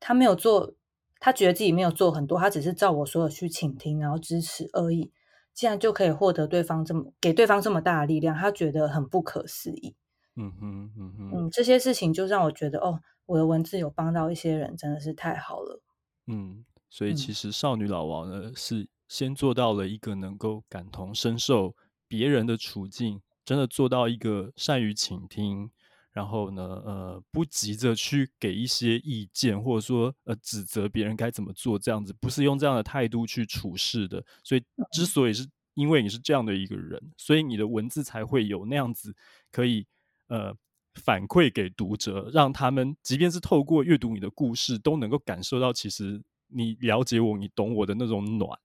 他没有做，他觉得自己没有做很多，他只是照我说的去倾听，然后支持而已。竟然就可以获得对方这么给对方这么大的力量，他觉得很不可思议。嗯哼，嗯哼，嗯，这些事情就让我觉得，哦，我的文字有帮到一些人，真的是太好了。嗯，所以其实少女老王呢，是先做到了一个能够感同身受别人的处境，真的做到一个善于倾听。然后呢，呃，不急着去给一些意见，或者说呃指责别人该怎么做，这样子不是用这样的态度去处事的。所以，之所以是因为你是这样的一个人，所以你的文字才会有那样子可以呃反馈给读者，让他们即便是透过阅读你的故事，都能够感受到其实你了解我，你懂我的那种暖。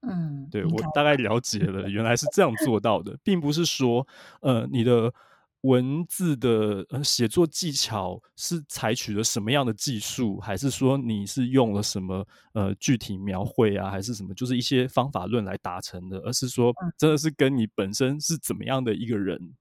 嗯，对，我大概了解了，原来是这样做到的，并不是说呃你的。文字的呃写作技巧是采取了什么样的技术，还是说你是用了什么呃具体描绘啊，还是什么，就是一些方法论来达成的？而是说真的是跟你本身是怎么样的一个人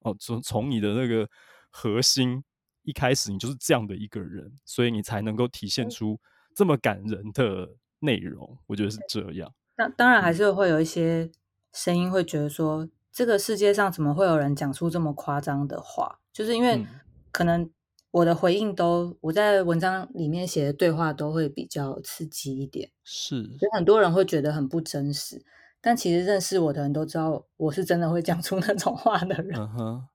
哦，从从你的那个核心一开始，你就是这样的一个人，所以你才能够体现出这么感人的内容。我觉得是这样。那当然还是会有一些声音会觉得说。这个世界上怎么会有人讲出这么夸张的话？就是因为可能我的回应都我在文章里面写的对话都会比较刺激一点，是，所以很多人会觉得很不真实。但其实认识我的人都知道，我是真的会讲出那种话的人。嗯 哼，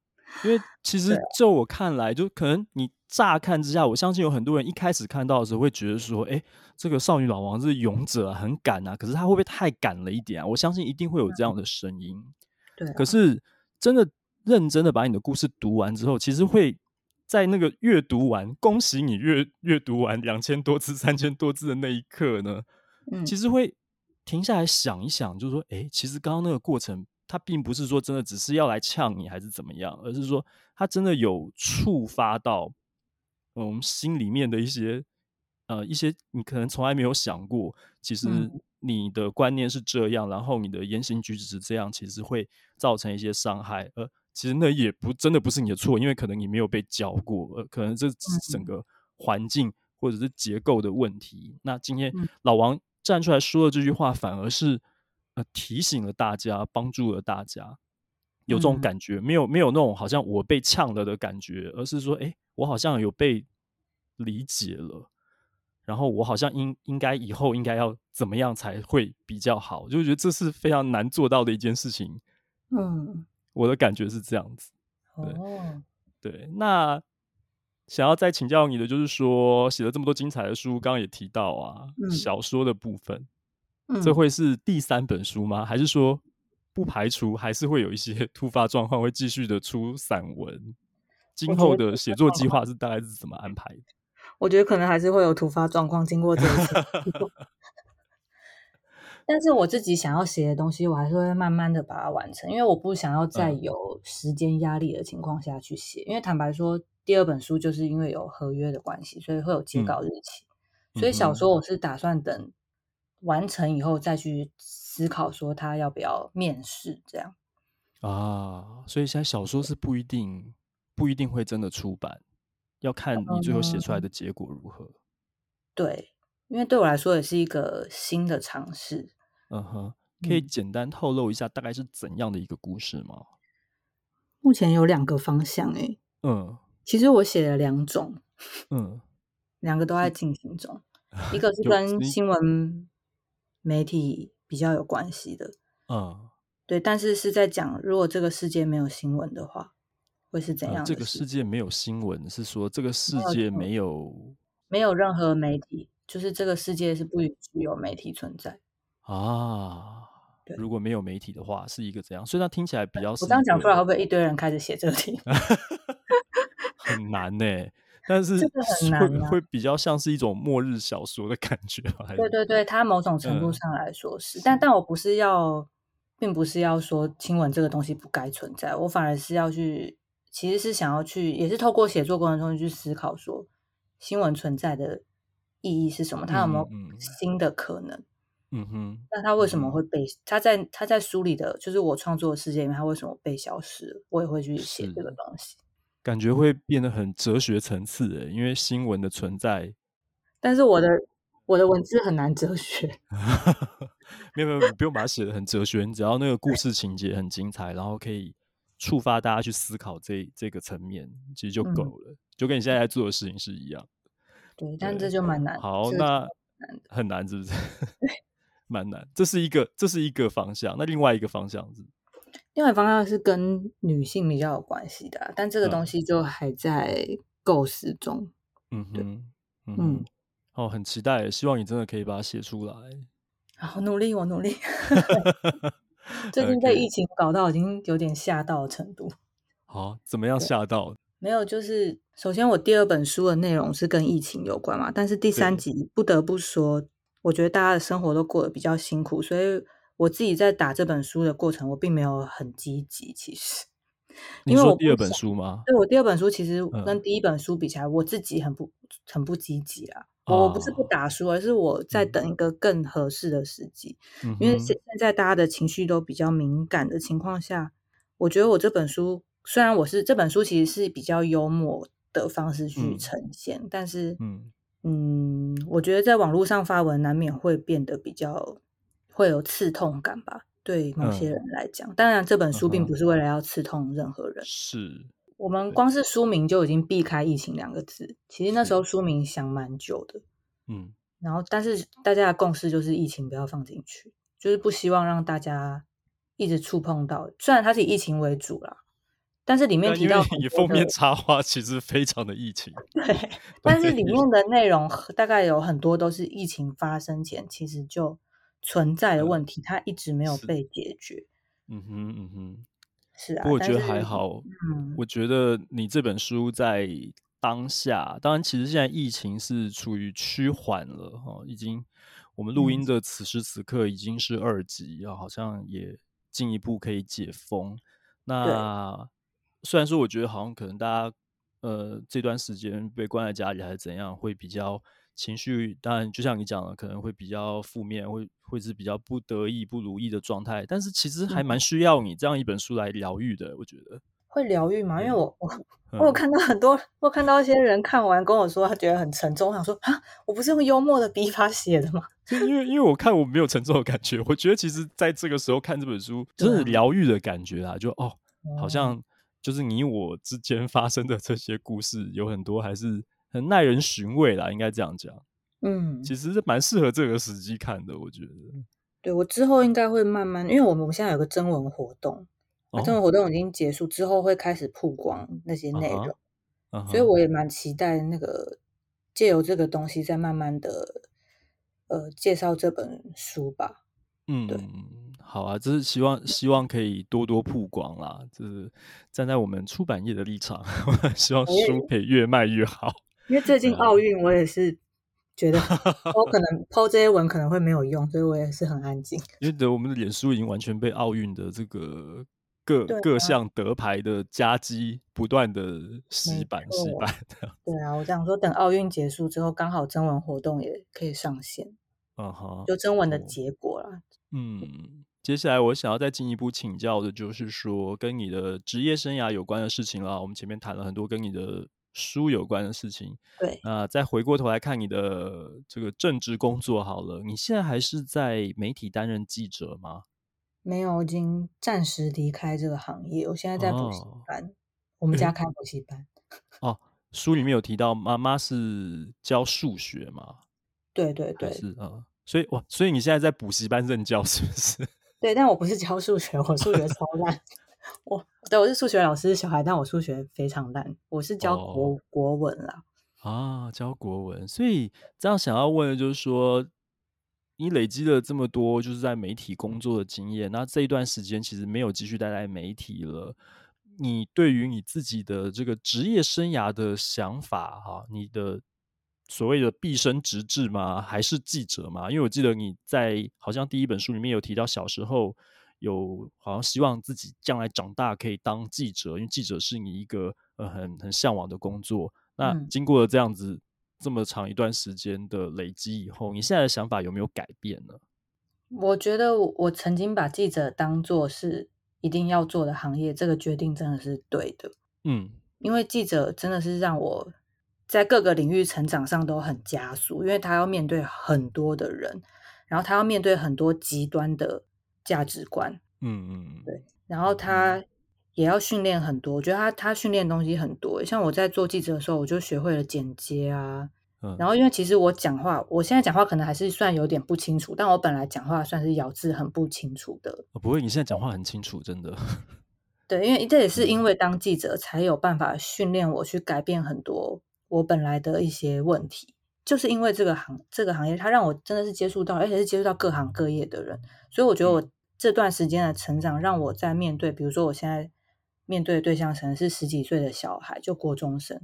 因为其实就我看来，就可能你乍看之下，我相信有很多人一开始看到的时候会觉得说：“哎，这个少女老王是勇者，很敢啊。”可是他会不会太敢了一点啊？我相信一定会有这样的声音。对，可是真的认真的把你的故事读完之后，其实会在那个阅读完，恭喜你阅阅读完两千多字、三千多字的那一刻呢，嗯，其实会停下来想一想，就是说，哎，其实刚刚那个过程，它并不是说真的只是要来呛你还是怎么样，而是说它真的有触发到我们心里面的一些呃一些你可能从来没有想过，其实。嗯你的观念是这样，然后你的言行举止是这样，其实会造成一些伤害。呃，其实那也不真的不是你的错，因为可能你没有被教过，呃，可能这整个环境或者是结构的问题。那今天老王站出来说的这句话，反而是呃提醒了大家，帮助了大家有这种感觉，没有没有那种好像我被呛了的感觉，而是说，哎，我好像有被理解了。然后我好像应应该以后应该要怎么样才会比较好？就觉得这是非常难做到的一件事情。嗯，我的感觉是这样子。对，哦、对。那想要再请教你的，就是说写了这么多精彩的书，刚刚也提到啊，嗯、小说的部分，嗯、这会是第三本书吗？还是说不排除还是会有一些 突发状况会继续的出散文？今后的写作计划是大概是怎么安排的？我觉得可能还是会有突发状况，经过这一次，但是我自己想要写的东西，我还是会慢慢的把它完成，因为我不想要在有时间压力的情况下去写。嗯、因为坦白说，第二本书就是因为有合约的关系，所以会有截稿日期，嗯、所以小说我是打算等完成以后再去思考，说他要不要面试这样。啊，所以现在小说是不一定不一定会真的出版，要看你最后写出来的结果如何。嗯、对，因为对我来说也是一个新的尝试。嗯哼，可以简单透露一下大概是怎样的一个故事吗？目前有两个方向、欸，诶嗯，其实我写了两种，嗯，两个都在进行中，一 个是跟新闻媒体比较有关系的，嗯，对，但是是在讲如果这个世界没有新闻的话，会是怎样？这个世界没有新闻，是说这个世界没有没有任何媒体，就是这个世界是不允许有媒体存在啊。如果没有媒体的话，是一个怎样？所以它听起来比较……我这样讲出来，会不会一堆人开始写这个题？很难呢、欸，但是会很难、啊、会比较像是一种末日小说的感觉。对对对，它某种程度上来说是，嗯、但但我不是要，并不是要说亲吻这个东西不该存在，我反而是要去，其实是想要去，也是透过写作过程中去思考说，新闻存在的意义是什么？它有没有新的可能？嗯哼，那他为什么会被？他在他在书里的，就是我创作的世界里面，他为什么被消失？我也会去写这个东西，感觉会变得很哲学层次诶，因为新闻的存在。但是我的我的文字很难哲学，没有没有，你不用把它写的很哲学，你只要那个故事情节很精彩，然后可以触发大家去思考这这个层面，其实就够了，嗯、就跟你现在在做的事情是一样。对，但这就蛮难。好，那很难是不是？蛮难，这是一个，这是一个方向。那另外一个方向是，另外一个方向是跟女性比较有关系的，但这个东西就还在构思中。嗯哼，嗯嗯，哦，很期待，希望你真的可以把它写出来。好，努力，我努力。最近被疫情搞到已经有点吓到的程度。好，怎么样吓到？没有，就是首先我第二本书的内容是跟疫情有关嘛，但是第三集不得不说。我觉得大家的生活都过得比较辛苦，所以我自己在打这本书的过程，我并没有很积极。其实，因为我第二本书吗？对，我第二本书其实跟第一本书比起来，嗯、我自己很不很不积极啊。哦、我不是不打书，而是我在等一个更合适的时机。嗯、因为现现在大家的情绪都比较敏感的情况下，我觉得我这本书虽然我是这本书其实是比较幽默的方式去呈现，嗯、但是嗯。嗯，我觉得在网络上发文难免会变得比较会有刺痛感吧，对某些人来讲。嗯、当然，这本书并不是为了要刺痛任何人。是我们光是书名就已经避开“疫情”两个字。其实那时候书名想蛮久的，嗯，然后但是大家的共识就是疫情不要放进去，就是不希望让大家一直触碰到。虽然它是以疫情为主啦。但是里面提到，你封面插画其实非常的疫情。对，但是里面的内容大概有很多都是疫情发生前其实就存在的问题，它一直没有被解决。嗯哼，嗯哼，是啊。不过我觉得还好。嗯，我觉得你这本书在当下，当然其实现在疫情是处于趋缓了哈，已经我们录音的此时此刻已经是二级啊，好像也进一步可以解封。那虽然说，我觉得好像可能大家，呃，这段时间被关在家里还是怎样，会比较情绪，当然就像你讲的，可能会比较负面，会会是比较不得意、不如意的状态。但是其实还蛮需要你这样一本书来疗愈的，我觉得。会疗愈吗？因为我我 我有看到很多，我有看到一些人看完跟我说，他觉得很沉重。我想说啊，我不是用幽默的笔法写的吗？因为因为我看我没有沉重的感觉，我觉得其实在这个时候看这本书，就是疗愈的感觉啊，就哦，好像。就是你我之间发生的这些故事，有很多还是很耐人寻味啦，应该这样讲。嗯，其实是蛮适合这个时机看的，我觉得。对，我之后应该会慢慢，因为我们现在有个征文活动，征文活动已经结束，之后会开始曝光那些内容，哦、所以我也蛮期待那个借由这个东西，再慢慢的呃介绍这本书吧。嗯，对。好啊，就是希望希望可以多多曝光啦。就是站在我们出版业的立场，希望书可以越卖越好。因为最近奥运，我也是觉得 我可能 po 这些文可能会没有用，所以我也是很安静。因为我们的脸书已经完全被奥运的这个各、啊、各项得牌的夹击不断的洗版洗版。对啊，我想说，等奥运结束之后，刚好征文活动也可以上线。嗯哼，就征文的结果啦。嗯，接下来我想要再进一步请教的，就是说跟你的职业生涯有关的事情啦。我们前面谈了很多跟你的书有关的事情。对，那再回过头来看你的这个政治工作好了，你现在还是在媒体担任记者吗？没有，我已经暂时离开这个行业。我现在在补习班，哦、我们家开补习班。哦，书里面有提到妈妈是教数学吗？对对对，是啊、呃，所以哇，所以你现在在补习班任教是不是？对，但我不是教数学，我数学超烂。我对，我是数学老师小孩，但我数学非常烂。我是教国、哦、国文啦。啊，教国文，所以这样想要问的就是说。你累积了这么多就是在媒体工作的经验，那这一段时间其实没有继续待在媒体了。你对于你自己的这个职业生涯的想法，哈，你的所谓的毕生职志吗？还是记者吗？因为我记得你在好像第一本书里面有提到，小时候有好像希望自己将来长大可以当记者，因为记者是你一个呃很很向往的工作。那经过了这样子。这么长一段时间的累积以后，你现在的想法有没有改变呢？我觉得我曾经把记者当做是一定要做的行业，这个决定真的是对的。嗯，因为记者真的是让我在各个领域成长上都很加速，因为他要面对很多的人，然后他要面对很多极端的价值观。嗯嗯，对，然后他也要训练很多，我觉得他他训练的东西很多。像我在做记者的时候，我就学会了剪接啊。嗯，然后因为其实我讲话，我现在讲话可能还是算有点不清楚，但我本来讲话算是咬字很不清楚的。哦，不会，你现在讲话很清楚，真的。对，因为这也是因为当记者才有办法训练我去改变很多我本来的一些问题，就是因为这个行这个行业，它让我真的是接触到，而且是接触到各行各业的人，所以我觉得我这段时间的成长，让我在面对，比如说我现在。面对的对象可能是十几岁的小孩，就国中生。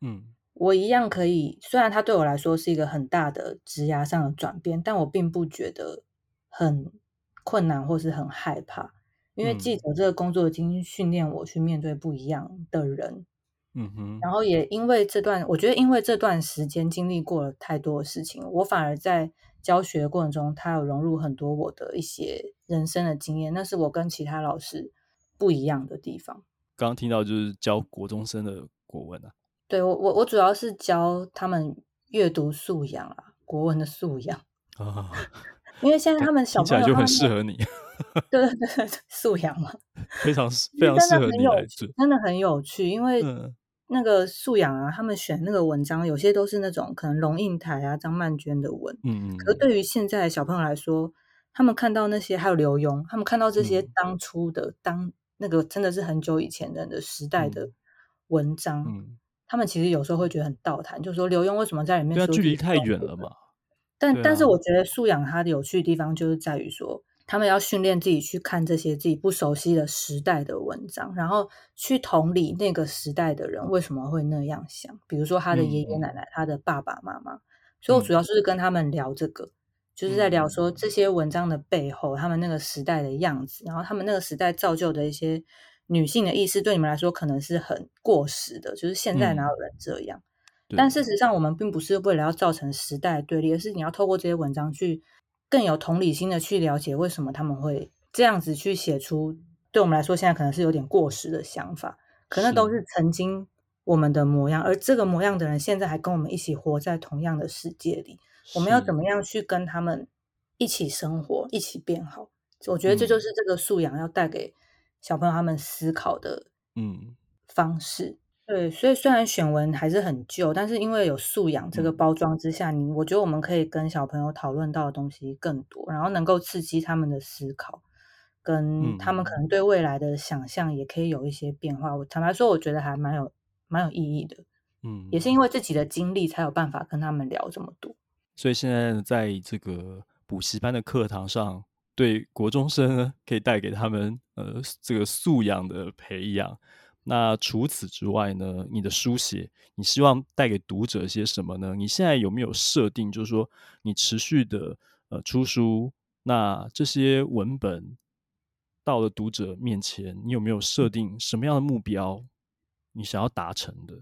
嗯，我一样可以，虽然他对我来说是一个很大的职涯上的转变，但我并不觉得很困难或是很害怕，因为记者这个工作已经训练我去面对不一样的人。嗯哼，然后也因为这段，我觉得因为这段时间经历过了太多的事情，我反而在教学的过程中，他有融入很多我的一些人生的经验，那是我跟其他老师不一样的地方。刚刚听到就是教国中生的国文啊，对，我我我主要是教他们阅读素养啊，国文的素养。啊，因为现在他们小朋友就很适合你，对 对对，素养嘛，非常非常适合你来，真的很有趣，因为那个素养啊，他们选那个文章有些都是那种可能龙应台啊、张曼娟的文，嗯嗯，可是对于现在的小朋友来说，他们看到那些还有刘墉，他们看到这些当初的当。那个真的是很久以前的的时代的文章，他们其实有时候会觉得很倒谈，就是说刘墉为什么在里面说？对啊，距离太远了嘛。但、啊、但是我觉得素养它的有趣的地方就是在于说，他们要训练自己去看这些自己不熟悉的时代的文章，然后去同理那个时代的人为什么会那样想，比如说他的爷爷奶奶、嗯、他的爸爸妈妈。所以我主要就是跟他们聊这个。就是在聊说这些文章的背后，他们那个时代的样子，然后他们那个时代造就的一些女性的意识，对你们来说可能是很过时的。就是现在哪有人这样？嗯、但事实上，我们并不是为了要造成时代对立，而是你要透过这些文章去更有同理心的去了解为什么他们会这样子去写出，对我们来说现在可能是有点过时的想法，可那都是曾经我们的模样，而这个模样的人现在还跟我们一起活在同样的世界里。我们要怎么样去跟他们一起生活，一起变好？我觉得这就是这个素养要带给小朋友他们思考的嗯方式。嗯、对，所以虽然选文还是很旧，但是因为有素养这个包装之下，你、嗯、我觉得我们可以跟小朋友讨论到的东西更多，然后能够刺激他们的思考，跟他们可能对未来的想象也可以有一些变化。我坦白说，我觉得还蛮有蛮有意义的。嗯，也是因为自己的经历才有办法跟他们聊这么多。所以现在在这个补习班的课堂上，对国中生呢，可以带给他们呃这个素养的培养。那除此之外呢，你的书写，你希望带给读者些什么呢？你现在有没有设定，就是说你持续的呃出书，那这些文本到了读者面前，你有没有设定什么样的目标，你想要达成的？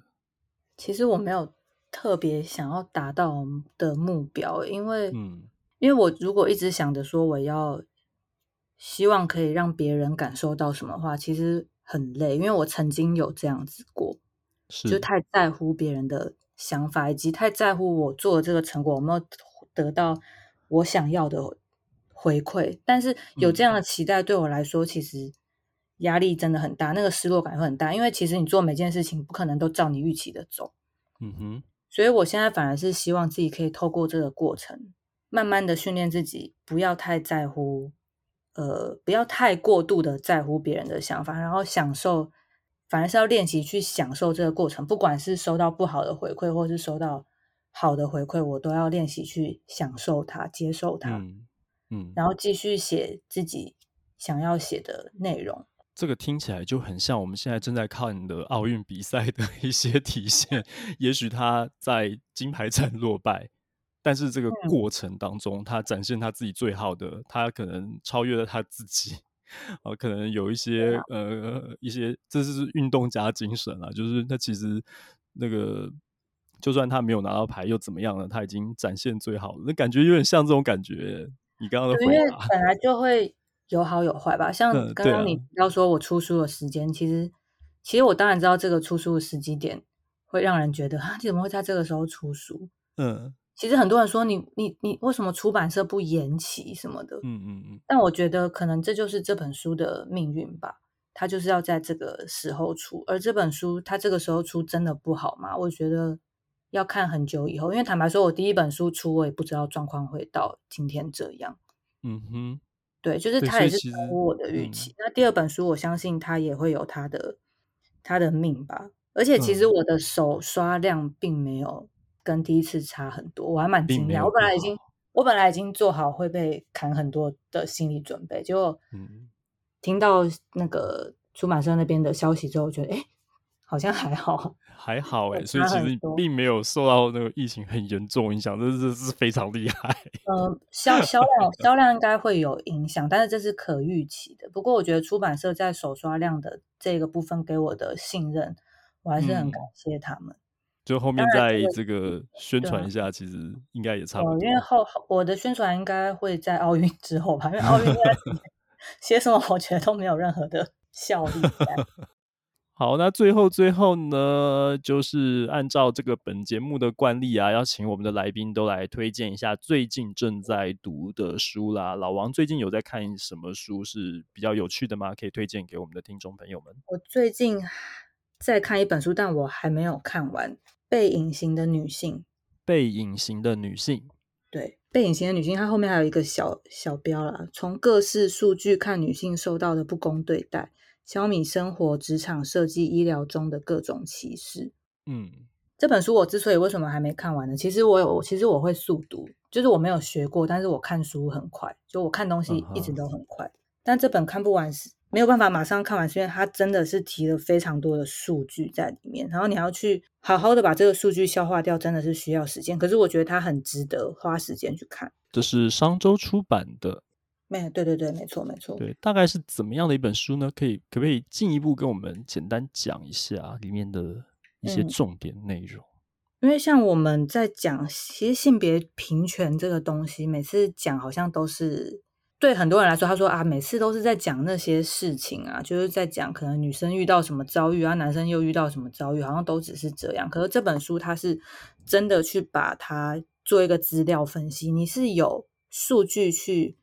其实我没有特别想要达到的目标，因为，嗯，因为我如果一直想着说我要希望可以让别人感受到什么话，其实很累，因为我曾经有这样子过，是就太在乎别人的想法，以及太在乎我做的这个成果有没有得到我想要的回馈。但是有这样的期待，对我来说，其实压力真的很大，那个失落感会很大，因为其实你做每件事情不可能都照你预期的走。嗯哼，所以我现在反而是希望自己可以透过这个过程，慢慢的训练自己，不要太在乎。呃，不要太过度的在乎别人的想法，然后享受，反而是要练习去享受这个过程。不管是收到不好的回馈，或是收到好的回馈，我都要练习去享受它，接受它，嗯，嗯，然后继续写自己想要写的内容。这个听起来就很像我们现在正在看的奥运比赛的一些体现。也许他在金牌战落败。但是这个过程当中，他展现他自己最好的，他可能超越了他自己，啊，可能有一些呃一些，这是运动家精神啊，就是他其实那个，就算他没有拿到牌又怎么样呢？他已经展现最好了，那感觉有点像这种感觉。你刚刚的回答，因为本来就会有好有坏吧，像刚刚你要说我出书的时间，嗯啊、其实其实我当然知道这个出书的时机点会让人觉得啊，你怎么会在这个时候出书？嗯。其实很多人说你你你为什么出版社不延期什么的？嗯嗯嗯。但我觉得可能这就是这本书的命运吧，它就是要在这个时候出。而这本书它这个时候出真的不好吗？我觉得要看很久以后，因为坦白说，我第一本书出，我也不知道状况会到今天这样。嗯哼，对，就是它也是超乎我的预期。那第二本书，我相信它也会有它的它的命吧。而且其实我的手刷量并没有。跟第一次差很多，我还蛮惊讶。我本来已经，我本来已经做好会被砍很多的心理准备，结果听到那个出版社那边的消息之后，我觉得哎，好像还好，还好 哎。所以其实并没有受到那个疫情很严重影响，这是是非常厉害。嗯、呃，销销量销量应该会有影响，但是这是可预期的。不过我觉得出版社在手刷量的这个部分给我的信任，我还是很感谢他们。嗯就后面再这个宣传一下，其实应该也差不多。因为后我的宣传应该会在奥运之后吧，因为奥运 写什么，我觉得都没有任何的效力。好，那最后最后呢，就是按照这个本节目的惯例啊，要请我们的来宾都来推荐一下最近正在读的书啦。老王最近有在看什么书是比较有趣的吗？可以推荐给我们的听众朋友们。我最近在看一本书，但我还没有看完。被隐形的女性，被隐形的女性，对，被隐形的女性，它后面还有一个小小标啦，从各式数据看女性受到的不公对待，消弭生活、职场、设计、医疗中的各种歧视。嗯，这本书我之所以为什么还没看完呢？其实我有，其实我会速读，就是我没有学过，但是我看书很快，就我看东西一直都很快，uh. 但这本看不完是。没有办法马上看完，是因为它真的是提了非常多的数据在里面，然后你要去好好的把这个数据消化掉，真的是需要时间。可是我觉得它很值得花时间去看。这是商周出版的，没对对对，没错没错。对，大概是怎么样的一本书呢？可以可不可以进一步跟我们简单讲一下里面的一些重点内容？嗯，因为像我们在讲其实性别平权这个东西，每次讲好像都是。对很多人来说，他说啊，每次都是在讲那些事情啊，就是在讲可能女生遇到什么遭遇啊，男生又遇到什么遭遇，好像都只是这样。可是这本书它是真的去把它做一个资料分析，你是有数据去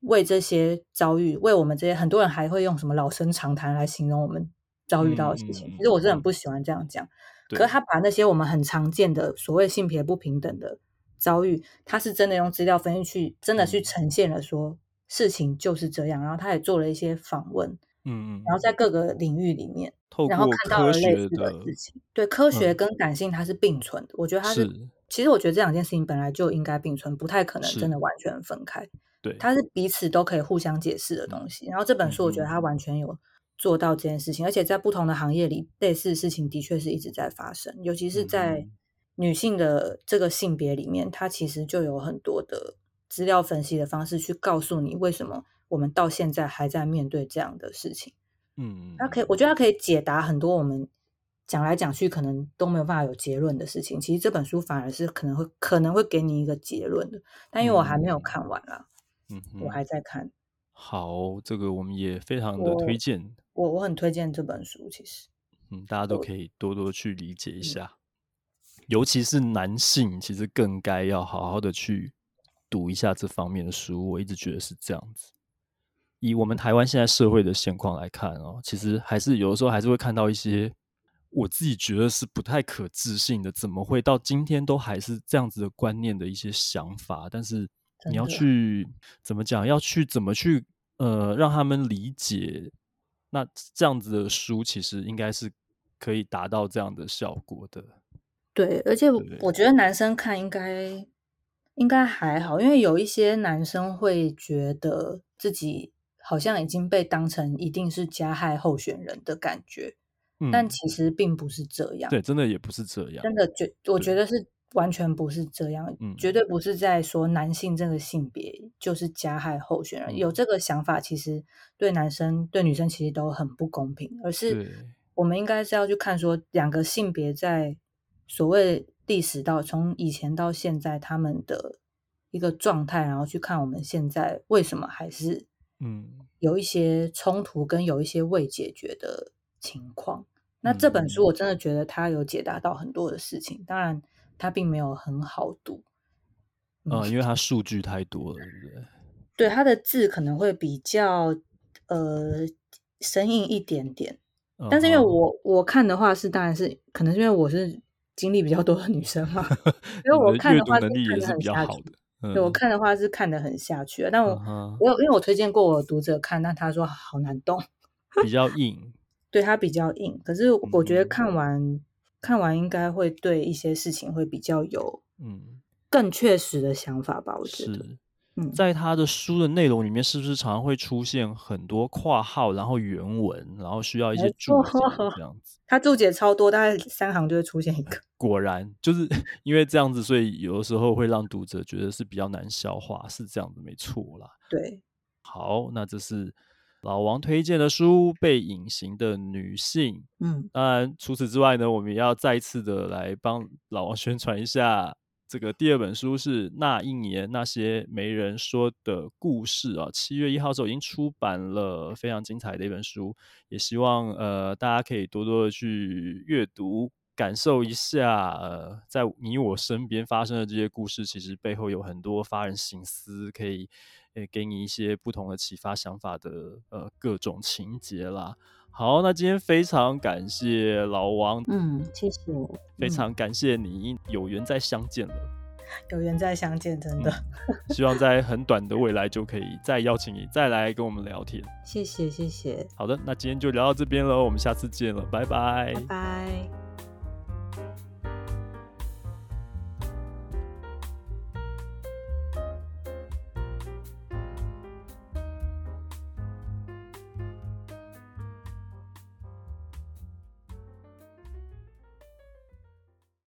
为这些遭遇，为我们这些很多人还会用什么老生常谈来形容我们遭遇到的事情。其实我真的很不喜欢这样讲。可是他把那些我们很常见的所谓性别不平等的。遭遇，他是真的用资料分析去，真的去呈现了说事情就是这样，然后他也做了一些访问，嗯嗯，然后在。各个领域里面，然后看到了类似的事情，对，科学跟感性它是并存的，我觉得它是，其实我觉得这两件事情本来就应该并存，不太可能真的。完全分开，对，它是彼此都可以互相解释的东西。然后这本书我觉得它。完全有做到这件事情，而且在不同的行业里，类似的事情的确是一直在发生，尤其是在。女性的这个性别里面，它其实就有很多的资料分析的方式去告诉你为什么我们到现在还在面对这样的事情。嗯，它可以，我觉得它可以解答很多我们讲来讲去可能都没有办法有结论的事情。其实这本书反而是可能会可能会给你一个结论的，但因为我还没有看完啦，嗯，我还在看。好，这个我们也非常的推荐。我我，我很推荐这本书，其实，嗯，大家都可以多多去理解一下，嗯、尤其是男性，其实更该要好好的去读一下这方面的书。我一直觉得是这样子。以我们台湾现在社会的现况来看哦，其实还是有的时候还是会看到一些我自己觉得是不太可置信的，怎么会到今天都还是这样子的观念的一些想法？但是你要去怎么讲，要去怎么去呃让他们理解，那这样子的书其实应该是可以达到这样的效果的。对，而且我觉得男生看应该应该还好，因为有一些男生会觉得自己。好像已经被当成一定是加害候选人的感觉，嗯，但其实并不是这样。对，真的也不是这样。真的觉，我觉得是完全不是这样，绝对不是在说男性这个性别就是加害候选人。嗯，有这个想法，其实对男生对女生其实都很不公平。而是我们应该是要去看说，两个性别在所谓历史到从以前到现在他们的一个状态，然后去看我们现在为什么还是。嗯，有一些冲突跟有一些未解决的情况。那这本书我真的觉得它有解答到很多的事情。当然，它并没有很好读。嗯，嗯，因为它数据太多了，对不对？对，它的字可能会比较呃生硬一点点。但是因为我我看的话是，当然是可能是因为我是经历比较多的女生嘛，因为我看的话是看得很下去。对，我看的话是看得很下去啊，但我、uh. 我有因为我推荐过我读者看，但他说好难懂，比较 硬，对，他比较硬。可是我觉得看完、嗯、看完应该会对一些事情会比较有嗯更确实的想法吧，我觉得。在他的书的内容里面，是不是常常会出现很多括号，然后原文，然后需要一些注解这 样子？他注解超多，大概三行就会出现一个。果然，就是 因为这样子，所以有的时候会让读者觉得是比较难消化，是这样子，没错啦。对，好，那这是老王推荐的书《被隐形的女性》。嗯，当然，除此之外呢，我们也要再次的来帮老王宣传一下。这个第二本书是那一年那些没人说的故事啊，七月一号时候已经出版了，非常精彩的一本书，也希望呃大家可以多多的去阅读，感受一下呃在你我身边发生的这些故事，其实背后有很多发人省思，可以诶给你一些不同的启发想法的呃各种情节啦。好，那今天非常感谢老王，嗯，谢谢，非常感谢你，嗯、有缘再相见了，有缘再相见，真的，嗯、希望在很短的未来就可以再邀请你再来跟我们聊天，谢谢谢谢，好的，那今天就聊到这边了，我们下次见了，拜拜，拜拜。